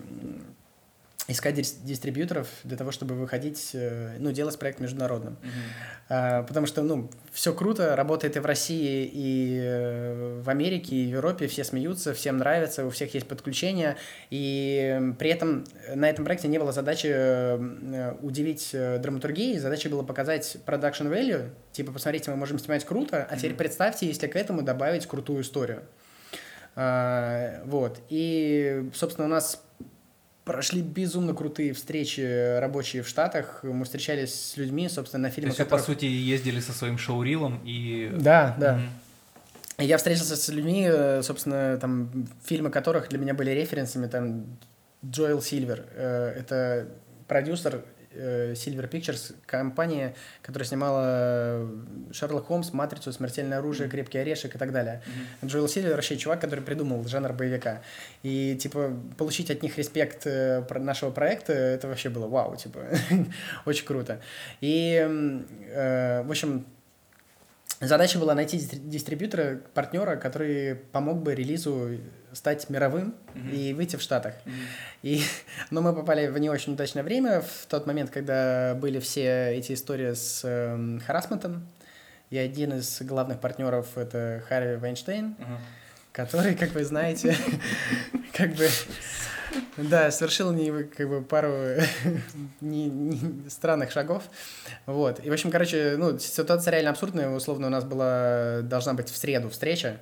искать дистрибьюторов для того, чтобы выходить, э, ну, делать проект международным. Mm-hmm. Потому что, ну, все круто, работает и в России, и э, в Америке, и в Европе, все смеются, всем нравится, у всех есть подключения, и при этом на этом проекте не было задачи э, удивить драматургии, задача была показать production value, типа, посмотрите, мы можем снимать круто, а теперь mm-hmm. представьте, если к этому добавить крутую историю. Вот, и, собственно, у нас прошли безумно крутые встречи рабочие в Штатах. Мы встречались с людьми, собственно, на фильмах. То есть, которых... по сути, ездили со своим шоурилом и. Да, да. Mm-hmm. Я встретился с людьми, э, собственно, там фильмы которых для меня были референсами, там Джоэл Сильвер. Э, это продюсер Silver Pictures, компания, которая снимала Шерлок Холмс, Матрицу, Смертельное оружие, Крепкий орешек и так далее. Mm-hmm. Джоэл Сильвер вообще чувак, который придумал жанр боевика. И, типа, получить от них респект э, нашего проекта, это вообще было вау, типа, очень круто. И, э, в общем, Задача была найти дистрибьютора, партнера, который помог бы релизу стать мировым mm-hmm. и выйти в Штатах. Mm-hmm. И, но мы попали в не очень удачное время, в тот момент, когда были все эти истории с э, харасментом. И один из главных партнеров это Харви Вайнштейн, mm-hmm. который, как вы знаете, как бы да, совершил не, как бы пару не, не странных шагов. Вот. И, в общем, короче, ну, ситуация реально абсурдная. Условно, у нас была, должна быть в среду встреча.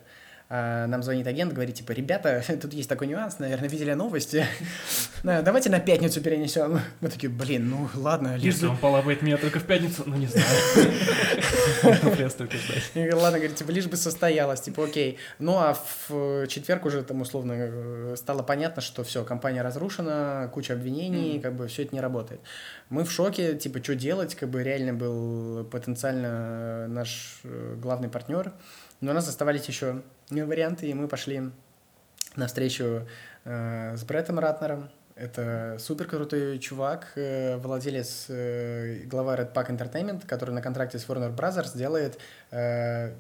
Нам звонит агент, говорит, типа, ребята, тут есть такой нюанс, наверное, видели новости. Давайте на пятницу перенесем. Мы такие, блин, ну ладно. Если он половает меня только в пятницу, ну не знаю. Ладно, говорит, типа, лишь бы состоялось, типа, окей. Ну а в четверг уже там условно э, стало понятно, что все, компания разрушена, куча обвинений, как бы все это не работает. Мы в шоке, типа, что делать, как бы реально был потенциально наш э, главный партнер. Но у нас оставались еще варианты, и мы пошли на встречу э, с Бреттом Ратнером. Это супер крутой чувак, э, владелец, э, глава Red Pack Entertainment, который на контракте с Warner Brothers делает э,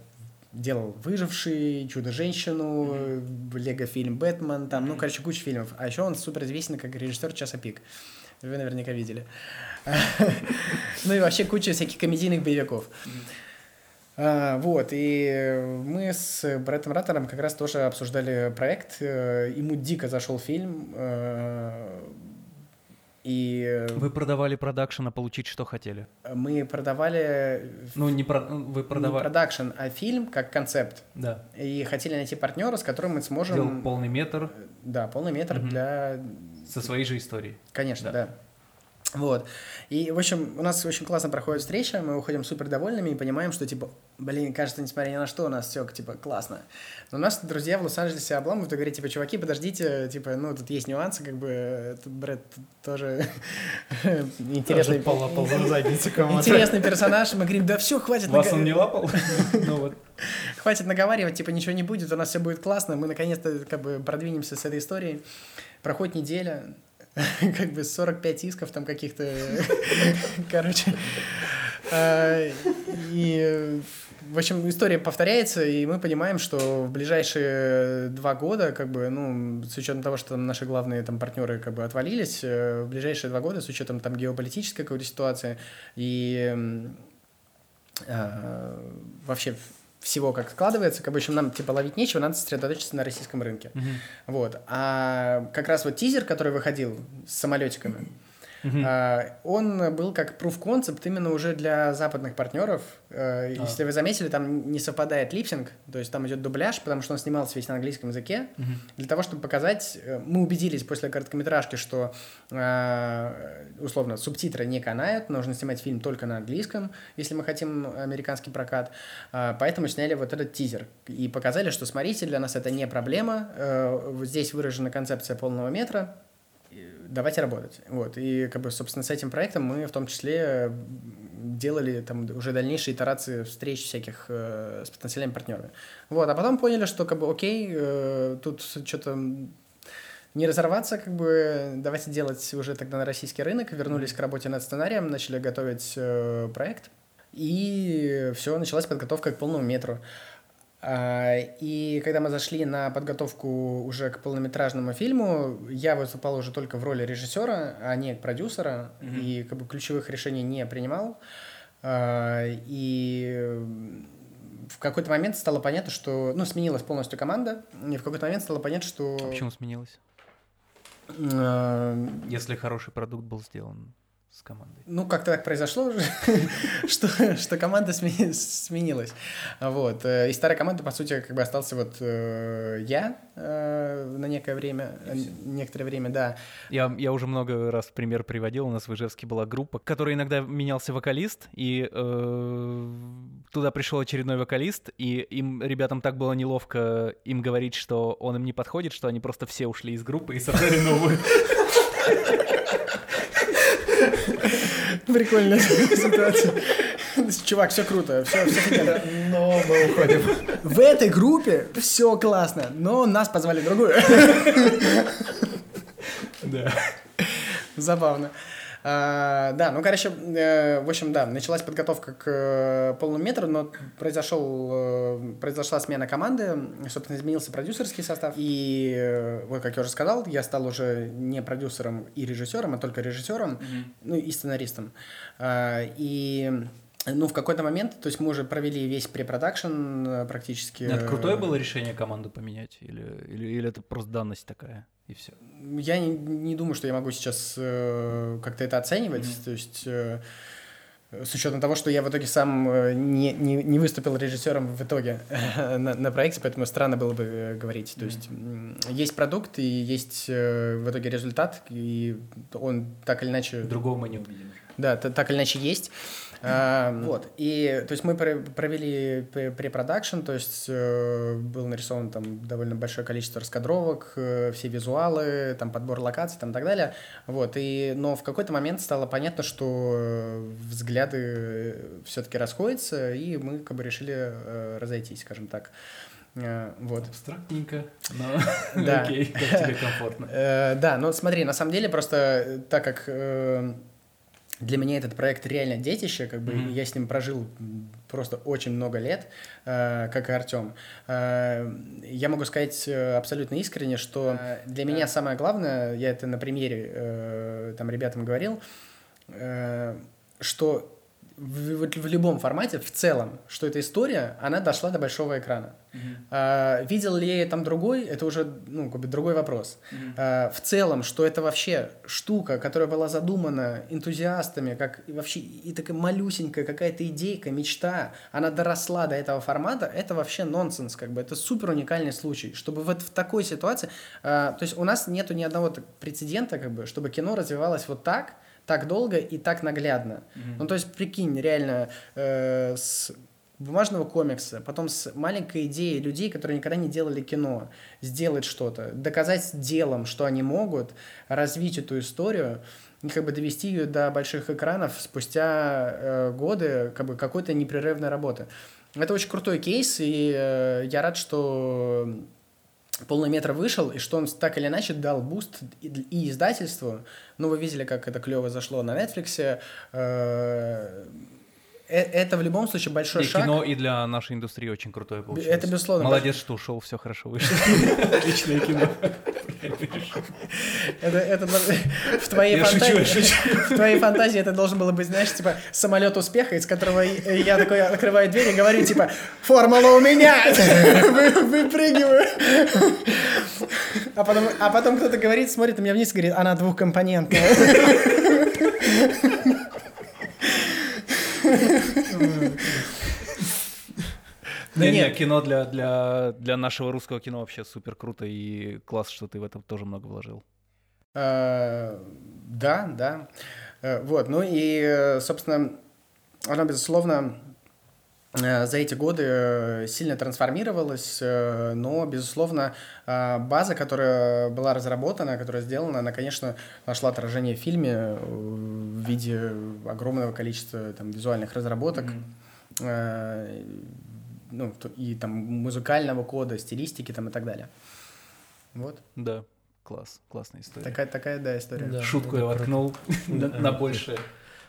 делал «Выживший», «Чудо-женщину», mm-hmm. «Лего-фильм Бэтмен», там, mm-hmm. ну, короче, куча фильмов. А еще он супер известен как режиссер «Часа пик». Вы наверняка видели. Ну и вообще куча всяких комедийных боевиков. А, вот, и мы с Бреттом Раттером как раз тоже обсуждали проект. Э, ему дико зашел фильм. Э, и... Вы продавали продакшн, а получить что хотели? Мы продавали... Ну, не про... вы продавали... Не продакшн, а фильм как концепт. Да. И хотели найти партнера, с которым мы сможем... Сделать полный метр. Да, полный метр угу. для... Со своей же историей. Конечно, да. да. Вот. И, в общем, у нас очень классно проходит встреча, мы уходим супер довольными и понимаем, что, типа, блин, кажется, несмотря ни на что, у нас все, типа, классно. Но у нас друзья в Лос-Анджелесе обламывают и говорят, типа, чуваки, подождите, типа, ну, тут есть нюансы, как бы, тут Брэд тоже интересный... Интересный персонаж, мы говорим, да все, хватит... Вас он не лапал? Ну вот. Хватит наговаривать, типа, ничего не будет, у нас все будет классно, мы наконец-то, как бы, продвинемся с этой историей. Проходит неделя, как бы 45 исков там каких-то, короче. А, и, в общем, история повторяется, и мы понимаем, что в ближайшие два года, как бы, ну, с учетом того, что наши главные там партнеры как бы отвалились, э, в ближайшие два года, с учетом там геополитической какой-то ситуации и э, вообще всего как складывается, как бы еще нам типа ловить нечего, надо сосредоточиться на российском рынке. Uh-huh. Вот. А как раз вот тизер, который выходил с самолетиками, Uh-huh. Он был как proof concept именно уже для западных партнеров. Uh. Если вы заметили, там не совпадает липсинг, то есть там идет дубляж, потому что он снимался весь на английском языке. Uh-huh. Для того, чтобы показать, э, мы убедились после короткометражки, что э, условно субтитры не канают, нужно снимать фильм только на английском, если мы хотим американский прокат. Поэтому сняли вот этот тизер и показали, что смотрите, для нас это не проблема. Здесь выражена концепция полного метра давайте работать. Вот. И, как бы, собственно, с этим проектом мы в том числе делали там уже дальнейшие итерации встреч всяких э, с потенциальными партнерами. Вот. А потом поняли, что, как бы, окей, э, тут что-то не разорваться, как бы давайте делать уже тогда на российский рынок, вернулись к работе над сценарием, начали готовить э, проект, и все, началась подготовка к полному метру. А, и когда мы зашли на подготовку уже к полнометражному фильму, я выступал уже только в роли режиссера, а не продюсера, mm-hmm. и как бы ключевых решений не принимал. А, и в какой-то момент стало понятно, что... Ну, сменилась полностью команда, и в какой-то момент стало понятно, что... А почему сменилась? А, Если хороший продукт был сделан с командой? Ну, как-то так произошло уже, что, что команда смени, сменилась. Вот. Э, и старая команда, по сути, как бы остался вот э, я э, на некое время, э, некоторое время, да. Я, я уже много раз пример приводил, у нас в Ижевске была группа, в которой иногда менялся вокалист, и э, туда пришел очередной вокалист, и им, ребятам так было неловко им говорить, что он им не подходит, что они просто все ушли из группы и создали новую. Прикольная ситуация. Чувак, все круто, все, все фигня. Но мы уходим. В этой группе все классно, но нас позвали другую. Да. Забавно. А, да, ну, короче, э, в общем, да, началась подготовка к э, полному метру, но произошел, э, произошла смена команды, собственно, изменился продюсерский состав, и э, вот, как я уже сказал, я стал уже не продюсером и режиссером, а только режиссером, mm-hmm. ну, и сценаристом. А, и ну, в какой-то момент, то есть мы уже провели весь препродакшн э, практически. Это крутое было решение команду поменять? Или, или, или это просто данность такая, и все? Я не, не думаю, что я могу сейчас э, как-то это оценивать. Mm-hmm. То есть э, с учетом того, что я в итоге сам э, не, не, не выступил режиссером в итоге на, на проекте, поэтому странно было бы э, говорить. То есть mm-hmm. есть продукт и есть в итоге результат, и он так или иначе... Другого мы не увидим. Да, так или иначе есть. А, вот, и, то есть мы провели препродакшн, то есть э, был нарисован там довольно большое количество раскадровок, э, все визуалы, там подбор локаций, там и так далее, вот, и, но в какой-то момент стало понятно, что э, взгляды все-таки расходятся, и мы как бы решили разойтись, скажем так. Вот. Абстрактненько, но да. окей, как тебе комфортно. Да, ну смотри, на самом деле просто так как для меня этот проект реально детище, как бы mm-hmm. я с ним прожил просто очень много лет, э, как и Артем. Э, я могу сказать э, абсолютно искренне, что для меня самое главное, я это на примере там ребятам говорил, что в, в, в любом формате, в целом, что эта история, она дошла до большого экрана. Uh-huh. А, видел ли я там другой, это уже, ну, как бы другой вопрос. Uh-huh. А, в целом, что это вообще штука, которая была задумана энтузиастами, как и вообще и такая малюсенькая какая-то идейка, мечта, она доросла до этого формата, это вообще нонсенс, как бы, это супер уникальный случай, чтобы вот в такой ситуации, а, то есть у нас нету ни одного прецедента, как бы, чтобы кино развивалось вот так, так долго и так наглядно. Mm-hmm. Ну, то есть, прикинь, реально, э, с бумажного комикса, потом с маленькой идеей людей, которые никогда не делали кино, сделать что-то, доказать делом, что они могут, развить эту историю, и как бы довести ее до больших экранов спустя э, годы как бы какой-то непрерывной работы. Это очень крутой кейс, и э, я рад, что полный метр вышел, и что он так или иначе дал буст и издательству. Ну, вы видели, как это клево зашло на Netflix. Э, это в любом случае большой и шаг. кино и для нашей индустрии очень крутое получилось. Это безусловно. Молодец, что ушел, все хорошо вышло. Отличное кино. Это, это в твоей я фантазии. Шучу, шучу. В твоей фантазии это должен было быть, знаешь, типа самолет успеха, из которого я такой открываю дверь и говорю, типа, формула у меня! Выпрыгиваю. А потом, а потом кто-то говорит, смотрит на меня вниз и говорит, она двухкомпонентная. Да нет, кино для, для, для нашего русского кино вообще супер круто, и класс, что ты в этом тоже много вложил. А, да, да. Э, вот, ну и, собственно, она, безусловно, э, за эти годы сильно трансформировалась, э, но, безусловно, база, которая была разработана, которая сделана, она, конечно, нашла отражение в фильме в виде огромного количества там, визуальных разработок. Mm-hmm ну, и там музыкального кода, стилистики там и так далее. Вот. Да. Класс, классная история. Такая, такая, да, история. Да. Шутку я воткнул на, на большее.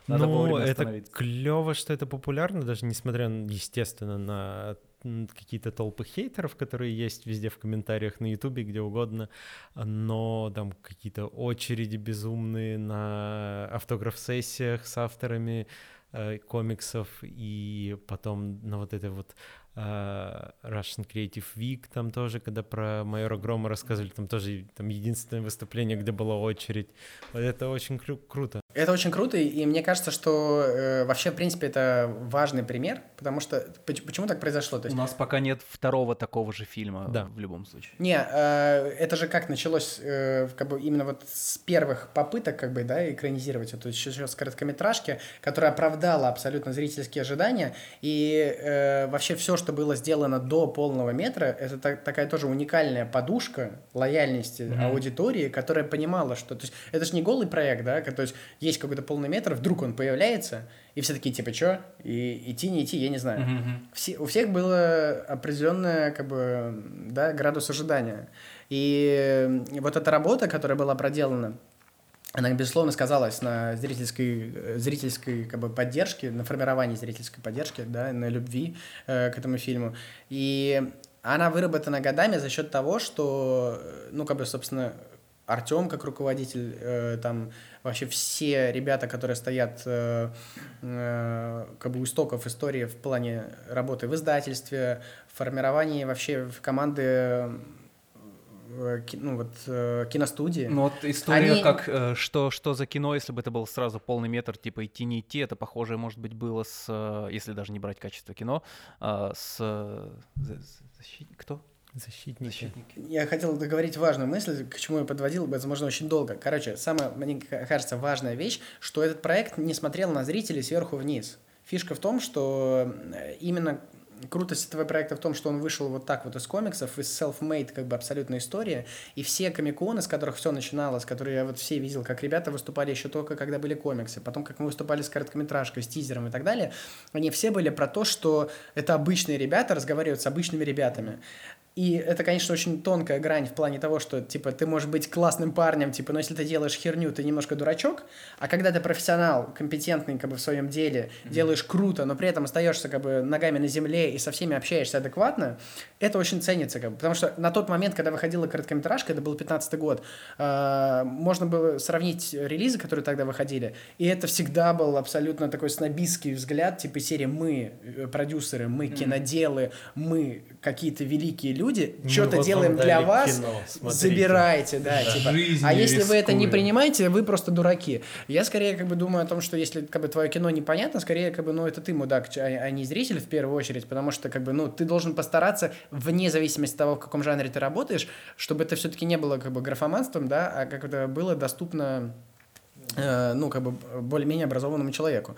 Надо ну, это клево, что это популярно, даже несмотря, естественно, на какие-то толпы хейтеров, которые есть везде в комментариях на Ютубе, где угодно, но там какие-то очереди безумные на автограф-сессиях с авторами э, комиксов, и потом на вот это вот э, Russian Creative Week, там тоже, когда про майора Грома рассказывали, там тоже там единственное выступление, где была очередь. Вот Это очень кру- круто. Это очень круто, и мне кажется, что э, вообще, в принципе, это важный пример, потому что поч- почему так произошло? То У есть, нас пока нет второго такого же фильма Да. в любом случае. не, э, это же как началось, э, как бы именно вот с первых попыток, как бы, да, экранизировать это, еще, еще с короткометражки, которая оправдала абсолютно зрительские ожидания, и э, вообще все, что было сделано до полного метра, это та- такая тоже уникальная подушка лояльности аудитории, которая понимала, что, то есть, это же не голый проект, да, то есть есть какой-то полный метр, вдруг он появляется, и все такие, типа, что? И идти, не идти, я не знаю. Все, у всех было определенное, как бы, да, градус ожидания. И вот эта работа, которая была проделана, она, безусловно, сказалась на зрительской, э, зрительской как бы, поддержке, на формировании зрительской поддержки, да, на любви э, к этому фильму. И она выработана годами за счет того, что, э, ну, как бы, собственно, Артем как руководитель, э, там вообще все ребята, которые стоят э, э, как бы у истоков истории в плане работы в издательстве, формировании вообще в команды э, ну, вот, э, киностудии. Ну вот история, Они- как э, что, что за кино, если бы это был сразу полный метр, типа идти не идти, это похоже, может быть, было с, э, если даже не брать качество кино, а, с э, кто? Защитники. Защитники. Я хотел договорить важную мысль, к чему я подводил, возможно, очень долго. Короче, самая, мне ка- кажется, важная вещь, что этот проект не смотрел на зрителей сверху вниз. Фишка в том, что э, именно крутость этого проекта в том, что он вышел вот так вот из комиксов, из self-made как бы абсолютной истории, и все комиконы, с которых все начиналось, которые я вот все видел, как ребята выступали еще только когда были комиксы, потом как мы выступали с короткометражкой, с тизером и так далее, они все были про то, что это обычные ребята разговаривают с обычными ребятами. И это, конечно, очень тонкая грань в плане того, что, типа, ты можешь быть классным парнем, типа, но если ты делаешь херню, ты немножко дурачок, а когда ты профессионал, компетентный, как бы, в своем деле, делаешь круто, но при этом остаешься, как бы, ногами на земле и со всеми общаешься адекватно, это очень ценится, как бы, потому что на тот момент, когда выходила короткометражка, это был 15 год, э, можно было сравнить релизы, которые тогда выходили, и это всегда был абсолютно такой снобистский взгляд, типа, серии «мы, э, продюсеры, мы киноделы, мы какие-то великие люди, Мы что-то делаем для вас, кино, смотрите». забирайте, да, типа. Жизнью А если вы это не принимаете, вы просто дураки. Я скорее как бы думаю о том, что если как бы твое кино непонятно, скорее как бы, ну это ты мудак, а, а не зритель в первую очередь, потому что как бы, ну ты должен постараться вне зависимости от того, в каком жанре ты работаешь, чтобы это все-таки не было как бы графоманством, да, а как это было доступно э, ну, как бы более-менее образованному человеку.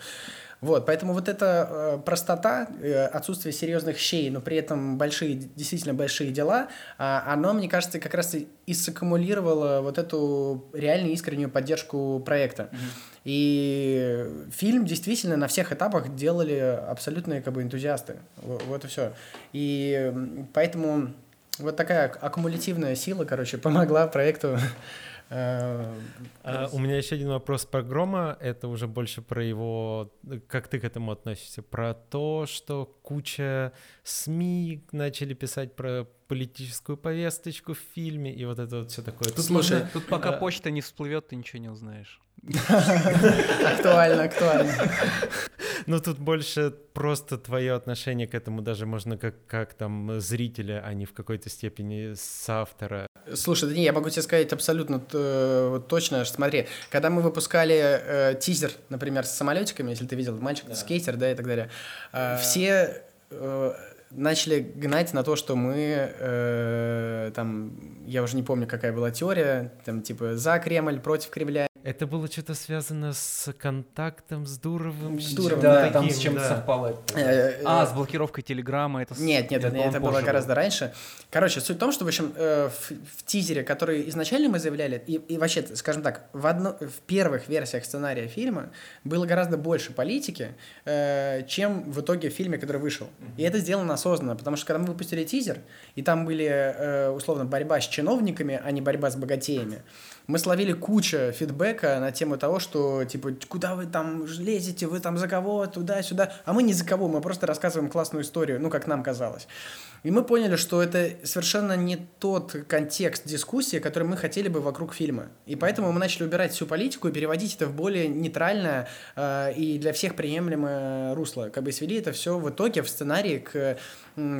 Вот, поэтому вот эта э, простота, э, отсутствие серьезных щей, но при этом большие, действительно большие дела, а, оно, мне кажется, как раз и и саккумулировало вот эту реально искреннюю поддержку проекта. И фильм действительно на всех этапах делали абсолютные как бы энтузиасты. Во- Вот и все. И поэтому вот такая ак- аккумулятивная сила, короче, помогла проекту. э, А, у меня еще один вопрос про Грома. Это уже больше про его... Как ты к этому относишься? Про то, что куча СМИ начали писать про политическую повесточку в фильме и вот это вот все такое. Тут Слушай, можно- Тут пока А, почта не всплывет, ты ничего не узнаешь. Актуально, актуально. Ну, тут больше просто твое отношение к этому даже можно как, как там зрителя, а не в какой-то степени соавтора. Слушай, да не, я могу тебе сказать абсолютно т- вот точно. Смотри, когда мы выпускали э, тизер, например, с самолетиками, если ты видел, мальчик скейтер, да, и так далее, э, все э, начали гнать на то, что мы э, там, я уже не помню, какая была теория, там типа за Кремль, против Кремля. Это было что-то связано с контактом с Дуровым. С Дуровым, Да, да, там таким, с чем-то да. совпало. Э, э, А, с блокировкой Телеграма это... Нет, нет, это, это было гораздо раньше. Короче, суть в том, что, в общем, э, в, в тизере, который изначально мы заявляли, и, и вообще, скажем так, в, одно, в первых версиях сценария фильма было гораздо больше политики, э, чем в итоге в фильме, который вышел. И это сделано осознанно, потому что когда мы выпустили тизер, и там были, э, условно, борьба с чиновниками, а не борьба с богатеями, мы словили кучу фидбэка на тему того, что, типа, куда вы там лезете, вы там за кого, туда-сюда. А мы не за кого, мы просто рассказываем классную историю, ну, как нам казалось. И мы поняли, что это совершенно не тот контекст дискуссии, который мы хотели бы вокруг фильма. И поэтому мы начали убирать всю политику и переводить это в более нейтральное э, и для всех приемлемое русло. Как бы свели это все в итоге в сценарии к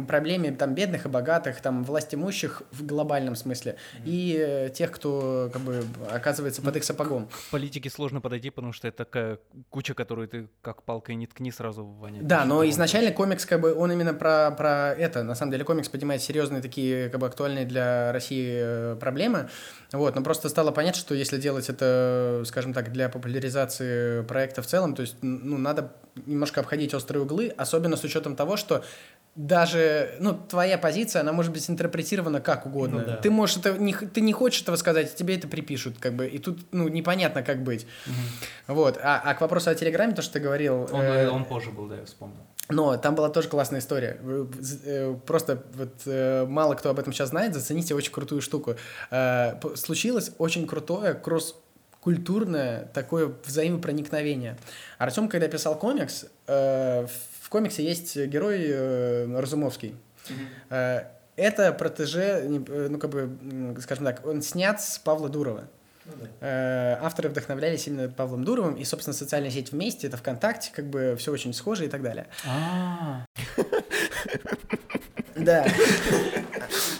проблеме там бедных и богатых, там власть имущих в глобальном смысле и э, тех, кто как бы оказывается под их сапогом. К политике сложно подойти, потому что это такая куча, которую ты как палкой не ткни, сразу воняет. Да, но изначально комикс, как бы, он именно про, про это. На самом деле, комикс поднимает серьезные такие, как бы, актуальные для России э, проблемы. Вот, но просто стало понятно, что если делать это, скажем так, для популяризации проекта в целом, то есть, ну, надо немножко обходить острые углы, особенно с учетом того, что даже, ну, твоя позиция, она может быть интерпретирована как угодно. Ну да. Ты можешь это, не, ты не хочешь этого сказать, тебе это припишут, как бы, и тут, ну, непонятно, как быть. Вот, а, а к вопросу о Телеграме, то, что ты говорил... Он, э, он позже был, да, я вспомнил. Но там была тоже классная история. Э, Просто вот э, мало кто об этом сейчас знает, зацените очень крутую штуку. Э, Случилось очень крутое кросс культурное такое взаимопроникновение. Артем, когда писал комикс, в комиксе есть герой Разумовский. Это протеже, ну как бы, скажем так, он снят с Павла Дурова. Э, Авторы вдохновлялись именно Павлом Дуровым, и, собственно, социальная сеть вместе, это ВКонтакте, как бы все очень схоже и так далее. А, Да.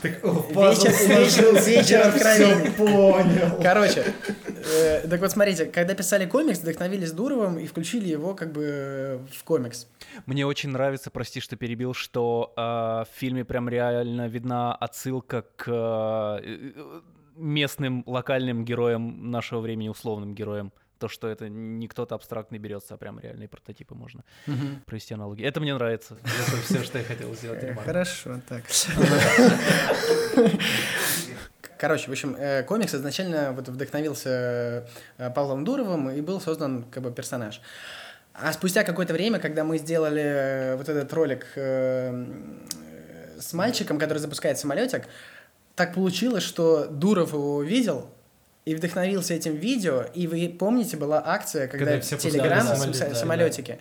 Вечер, вечер, вечер откровений. понял. Короче, э, так вот смотрите, когда писали комикс, вдохновились Дуровым и включили его как бы в комикс. Мне очень нравится, прости, что перебил, что э, в фильме прям реально видна отсылка к э, местным локальным героям нашего времени, условным героям. То, что это не кто-то абстрактный берется, а прям реальные прототипы можно провести аналоги. Это мне нравится. Это все, что я хотел сделать. ремарку. Хорошо, так. Короче, в общем, э, комикс изначально вот вдохновился э, Павлом Дуровым и был создан как бы персонаж. А спустя какое-то время, когда мы сделали э, вот этот ролик э, э, с мальчиком, который запускает самолетик, так получилось, что Дуров его увидел и вдохновился этим видео. И вы помните, была акция, когда, Когда все Телеграм пускали с- самолет, да, да.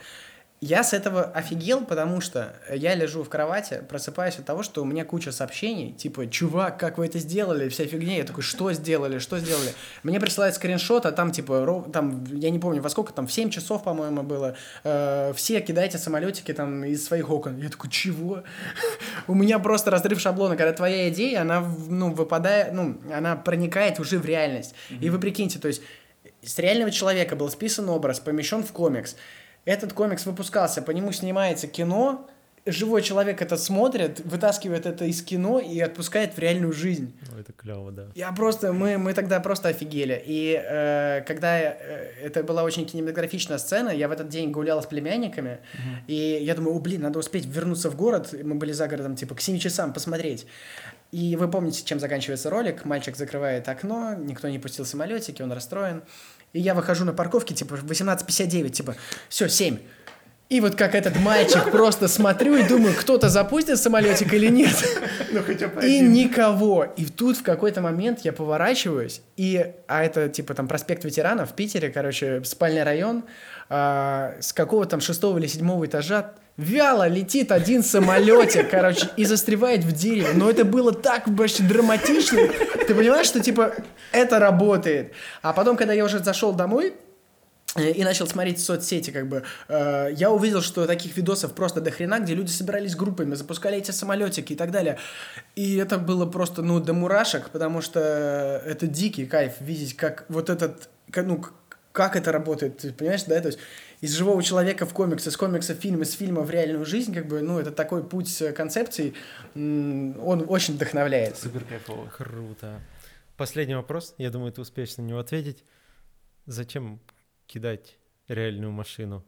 Я с этого офигел, потому что я лежу в кровати, просыпаюсь от того, что у меня куча сообщений, типа, чувак, как вы это сделали, вся фигня. Я такой, что сделали, что сделали? Мне присылают скриншот, а там, типа, ров- там, я не помню, во сколько там, в 7 часов, по-моему, было. Э, все кидайте самолетики там из своих окон. Я такой, чего? У меня просто разрыв шаблона, когда твоя идея, она, ну, выпадает, ну, она проникает уже в реальность. И вы прикиньте, то есть с реального человека был списан образ, помещен в комикс. Этот комикс выпускался, по нему снимается кино, живой человек это смотрит, вытаскивает это из кино и отпускает в реальную жизнь. Ну, это клево, да. Я просто, мы, мы тогда просто офигели. И э, когда э, это была очень кинематографичная сцена, я в этот день гулял с племянниками, и я думаю, о, блин, надо успеть вернуться в город, мы были за городом, типа, к 7 часам посмотреть. И вы помните, чем заканчивается ролик, мальчик закрывает окно, никто не пустил самолетики, он расстроен. И я выхожу на парковке, типа, в 18.59, типа, все, 7. И вот как этот мальчик просто смотрю и думаю, кто-то запустит самолетик или нет. Ну, хотя бы И никого. И тут в какой-то момент я поворачиваюсь, и, а это типа там проспект ветеранов в Питере, короче, спальный район, а, с какого там шестого или седьмого этажа вяло летит один самолетик, короче, и застревает в дереве. Но это было так вообще драматично. Ты понимаешь, что типа это работает. А потом, когда я уже зашел домой, э, и начал смотреть соцсети, как бы, э, я увидел, что таких видосов просто до хрена, где люди собирались группами, запускали эти самолетики и так далее. И это было просто, ну, до мурашек, потому что это дикий кайф видеть, как вот этот, как, ну, как это работает, ты понимаешь, да, то есть из живого человека в комикс, из комикса в фильм, из фильма в реальную жизнь, как бы, ну, это такой путь э, концепций, он очень вдохновляет. Супер кайфово. Круто. Последний вопрос. Я думаю, ты успеешь на него ответить. зачем кидать реальную машину?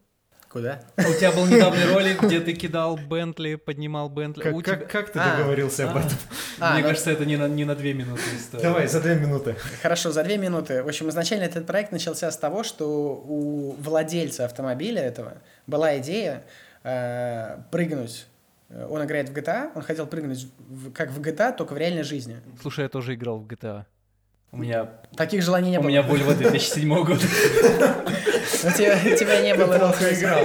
Куда? У тебя был недавний ролик, где ты кидал Бентли, поднимал Бентли. Как, тебя- как ты А, договорился об А, этом? А, Мне ну- кажется, это не на, не на две минуты история. Давай, за две минуты. Хорошо, за две минуты. В общем, изначально этот проект начался с того, что у владельца автомобиля этого была идея э, прыгнуть. Он играет в GTA, он хотел прыгнуть в- как в GTA, только в реальной жизни. Слушай, я тоже играл в GTA. У меня, Таких желаний не у было. меня Volvo 2007 года. У тебя, у тебя не было Плохо играл.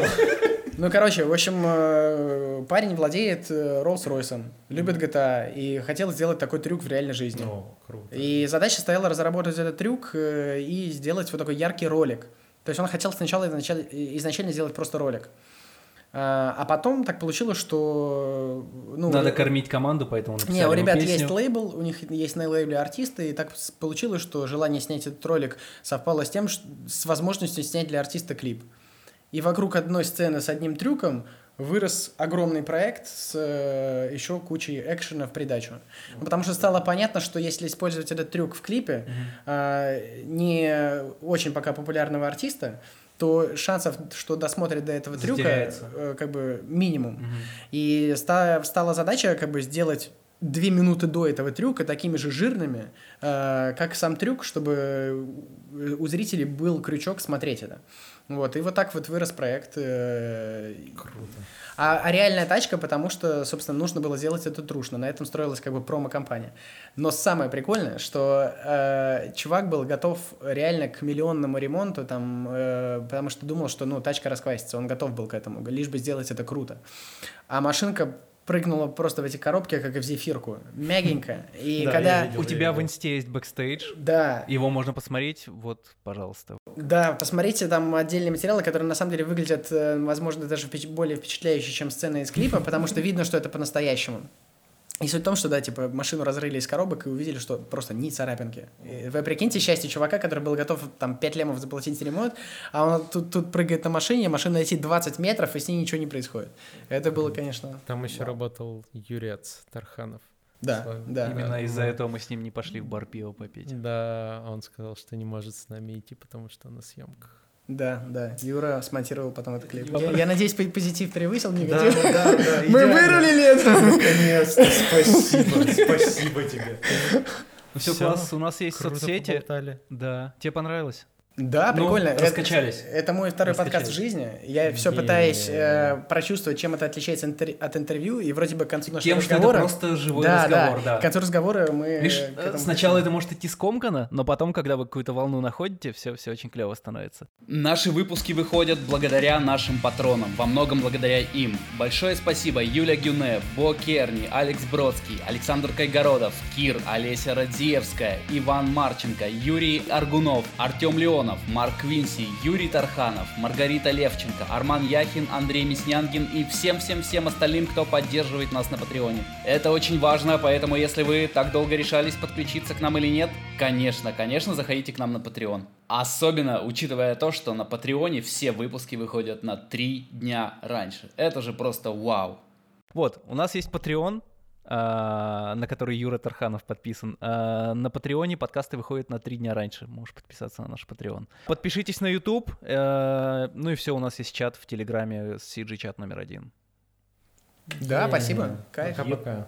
Ну, короче, в общем, э, парень владеет э, Rolls-Royce, любит GTA и хотел сделать такой трюк в реальной жизни. О, круто. И задача стояла разработать этот трюк э, и сделать вот такой яркий ролик. То есть он хотел сначала изначально, изначально сделать просто ролик. А а потом так получилось, что... Ну, Надо кормить команду, поэтому написали не, у ребят песню. есть лейбл, у них есть на лейбле артисты, и так получилось, что желание снять этот ролик совпало с тем, ш- с возможностью снять для артиста клип. И вокруг одной сцены с одним трюком вырос огромный проект с э, еще кучей экшена в придачу. Потому что стало понятно, что если использовать этот трюк в клипе а, не очень пока популярного артиста, то шансов, что досмотрит до этого трюка, Затеряется. э, как бы минимум. Мгм. И ста- стала задача как бы сделать две минуты до этого трюка такими же жирными, э, как сам трюк, чтобы у зрителей был крючок смотреть это. Вот, и вот так вот вырос проект. э, Круто. А, а реальная тачка, потому что, собственно, нужно было сделать это трушно. На этом строилась как бы промо-кампания. Но самое прикольное, что э, чувак был готов реально к миллионному ремонту, там, э, потому что думал, что ну, тачка расквасится. Он готов был к этому, лишь бы сделать это круто. А машинка прыгнула просто в эти коробки, как и в зефирку. Мягенько. И Да, когда... видел. У тебя в инсте есть бэкстейдж. Да, Его можно посмотреть. Вот, пожалуйста. Да, посмотрите там отдельные материалы, которые на самом деле выглядят, э, возможно, даже впеч- более впечатляюще, чем сцены из клипа, потому что видно, что это по-настоящему. И суть в том, что, да, типа, машину разрыли из коробок и увидели, что просто ни царапинки. И вы прикиньте счастье чувака, который был готов там 5 лемов заплатить за ремонт, а он тут, тут прыгает на машине, машина летит 20 метров, и с ней ничего не происходит. Это было, конечно... Там еще работал Юрец Тарханов. Да, да. Именно из-за этого мы с ним не пошли в бар пиво попить. Да, он сказал, что не может с нами идти, потому что на съемках. Да, да. Юра смонтировал потом этот клип. Я, я надеюсь, по- позитив превысил Да, негатив. да, да, Мы идеально. вырулили это! Наконец-то, спасибо, спасибо тебе. Ну все, Всё, класс, у нас есть Круто соцсети. поболтали. Да. Тебе понравилось? Да, Ну, прикольно. Это- раскачались. Это, мой второй подкаст в жизни. Я все пытаюсь э, прочувствовать, чем это отличается интер- от интервью, и вроде бы к концу нашего Тем, что это разговора... просто живой да, разговор, да, да. К концу разговора мы... Видишь, к э, этому сначала пришли. это может идти скомканно, но потом, когда вы какую-то волну находите, все, все очень клево становится. Наши выпуски выходят благодаря нашим патронам, во многом благодаря им. Большое спасибо Юля Гюне, Бо Керни, Алекс Бродский, Александр Кайгородов, Кир, Олеся Радзиевская, Иван Марченко, Юрий Аргунов, Артем Леонов, Марк Квинси, Юрий Тарханов, Маргарита Левченко, Арман Яхин, Андрей Мяснянгин и всем-всем-всем остальным, кто поддерживает нас на Патреоне. Это очень важно, поэтому если вы так долго решались подключиться к нам или нет, конечно, конечно, заходите к нам на Patreon. Особенно учитывая то, что на Патреоне все выпуски выходят на три дня раньше. Это же просто вау. Вот, у нас есть Patreon, на который Юра Тарханов подписан. А, На Патреоне подкасты выходят на три дня раньше. Можешь подписаться на наш Patreon. Подпишитесь на YouTube. э, Ну и все, у нас есть чат в Телеграме, CG чат номер один. Да, спасибо. Кайф. Пока-пока.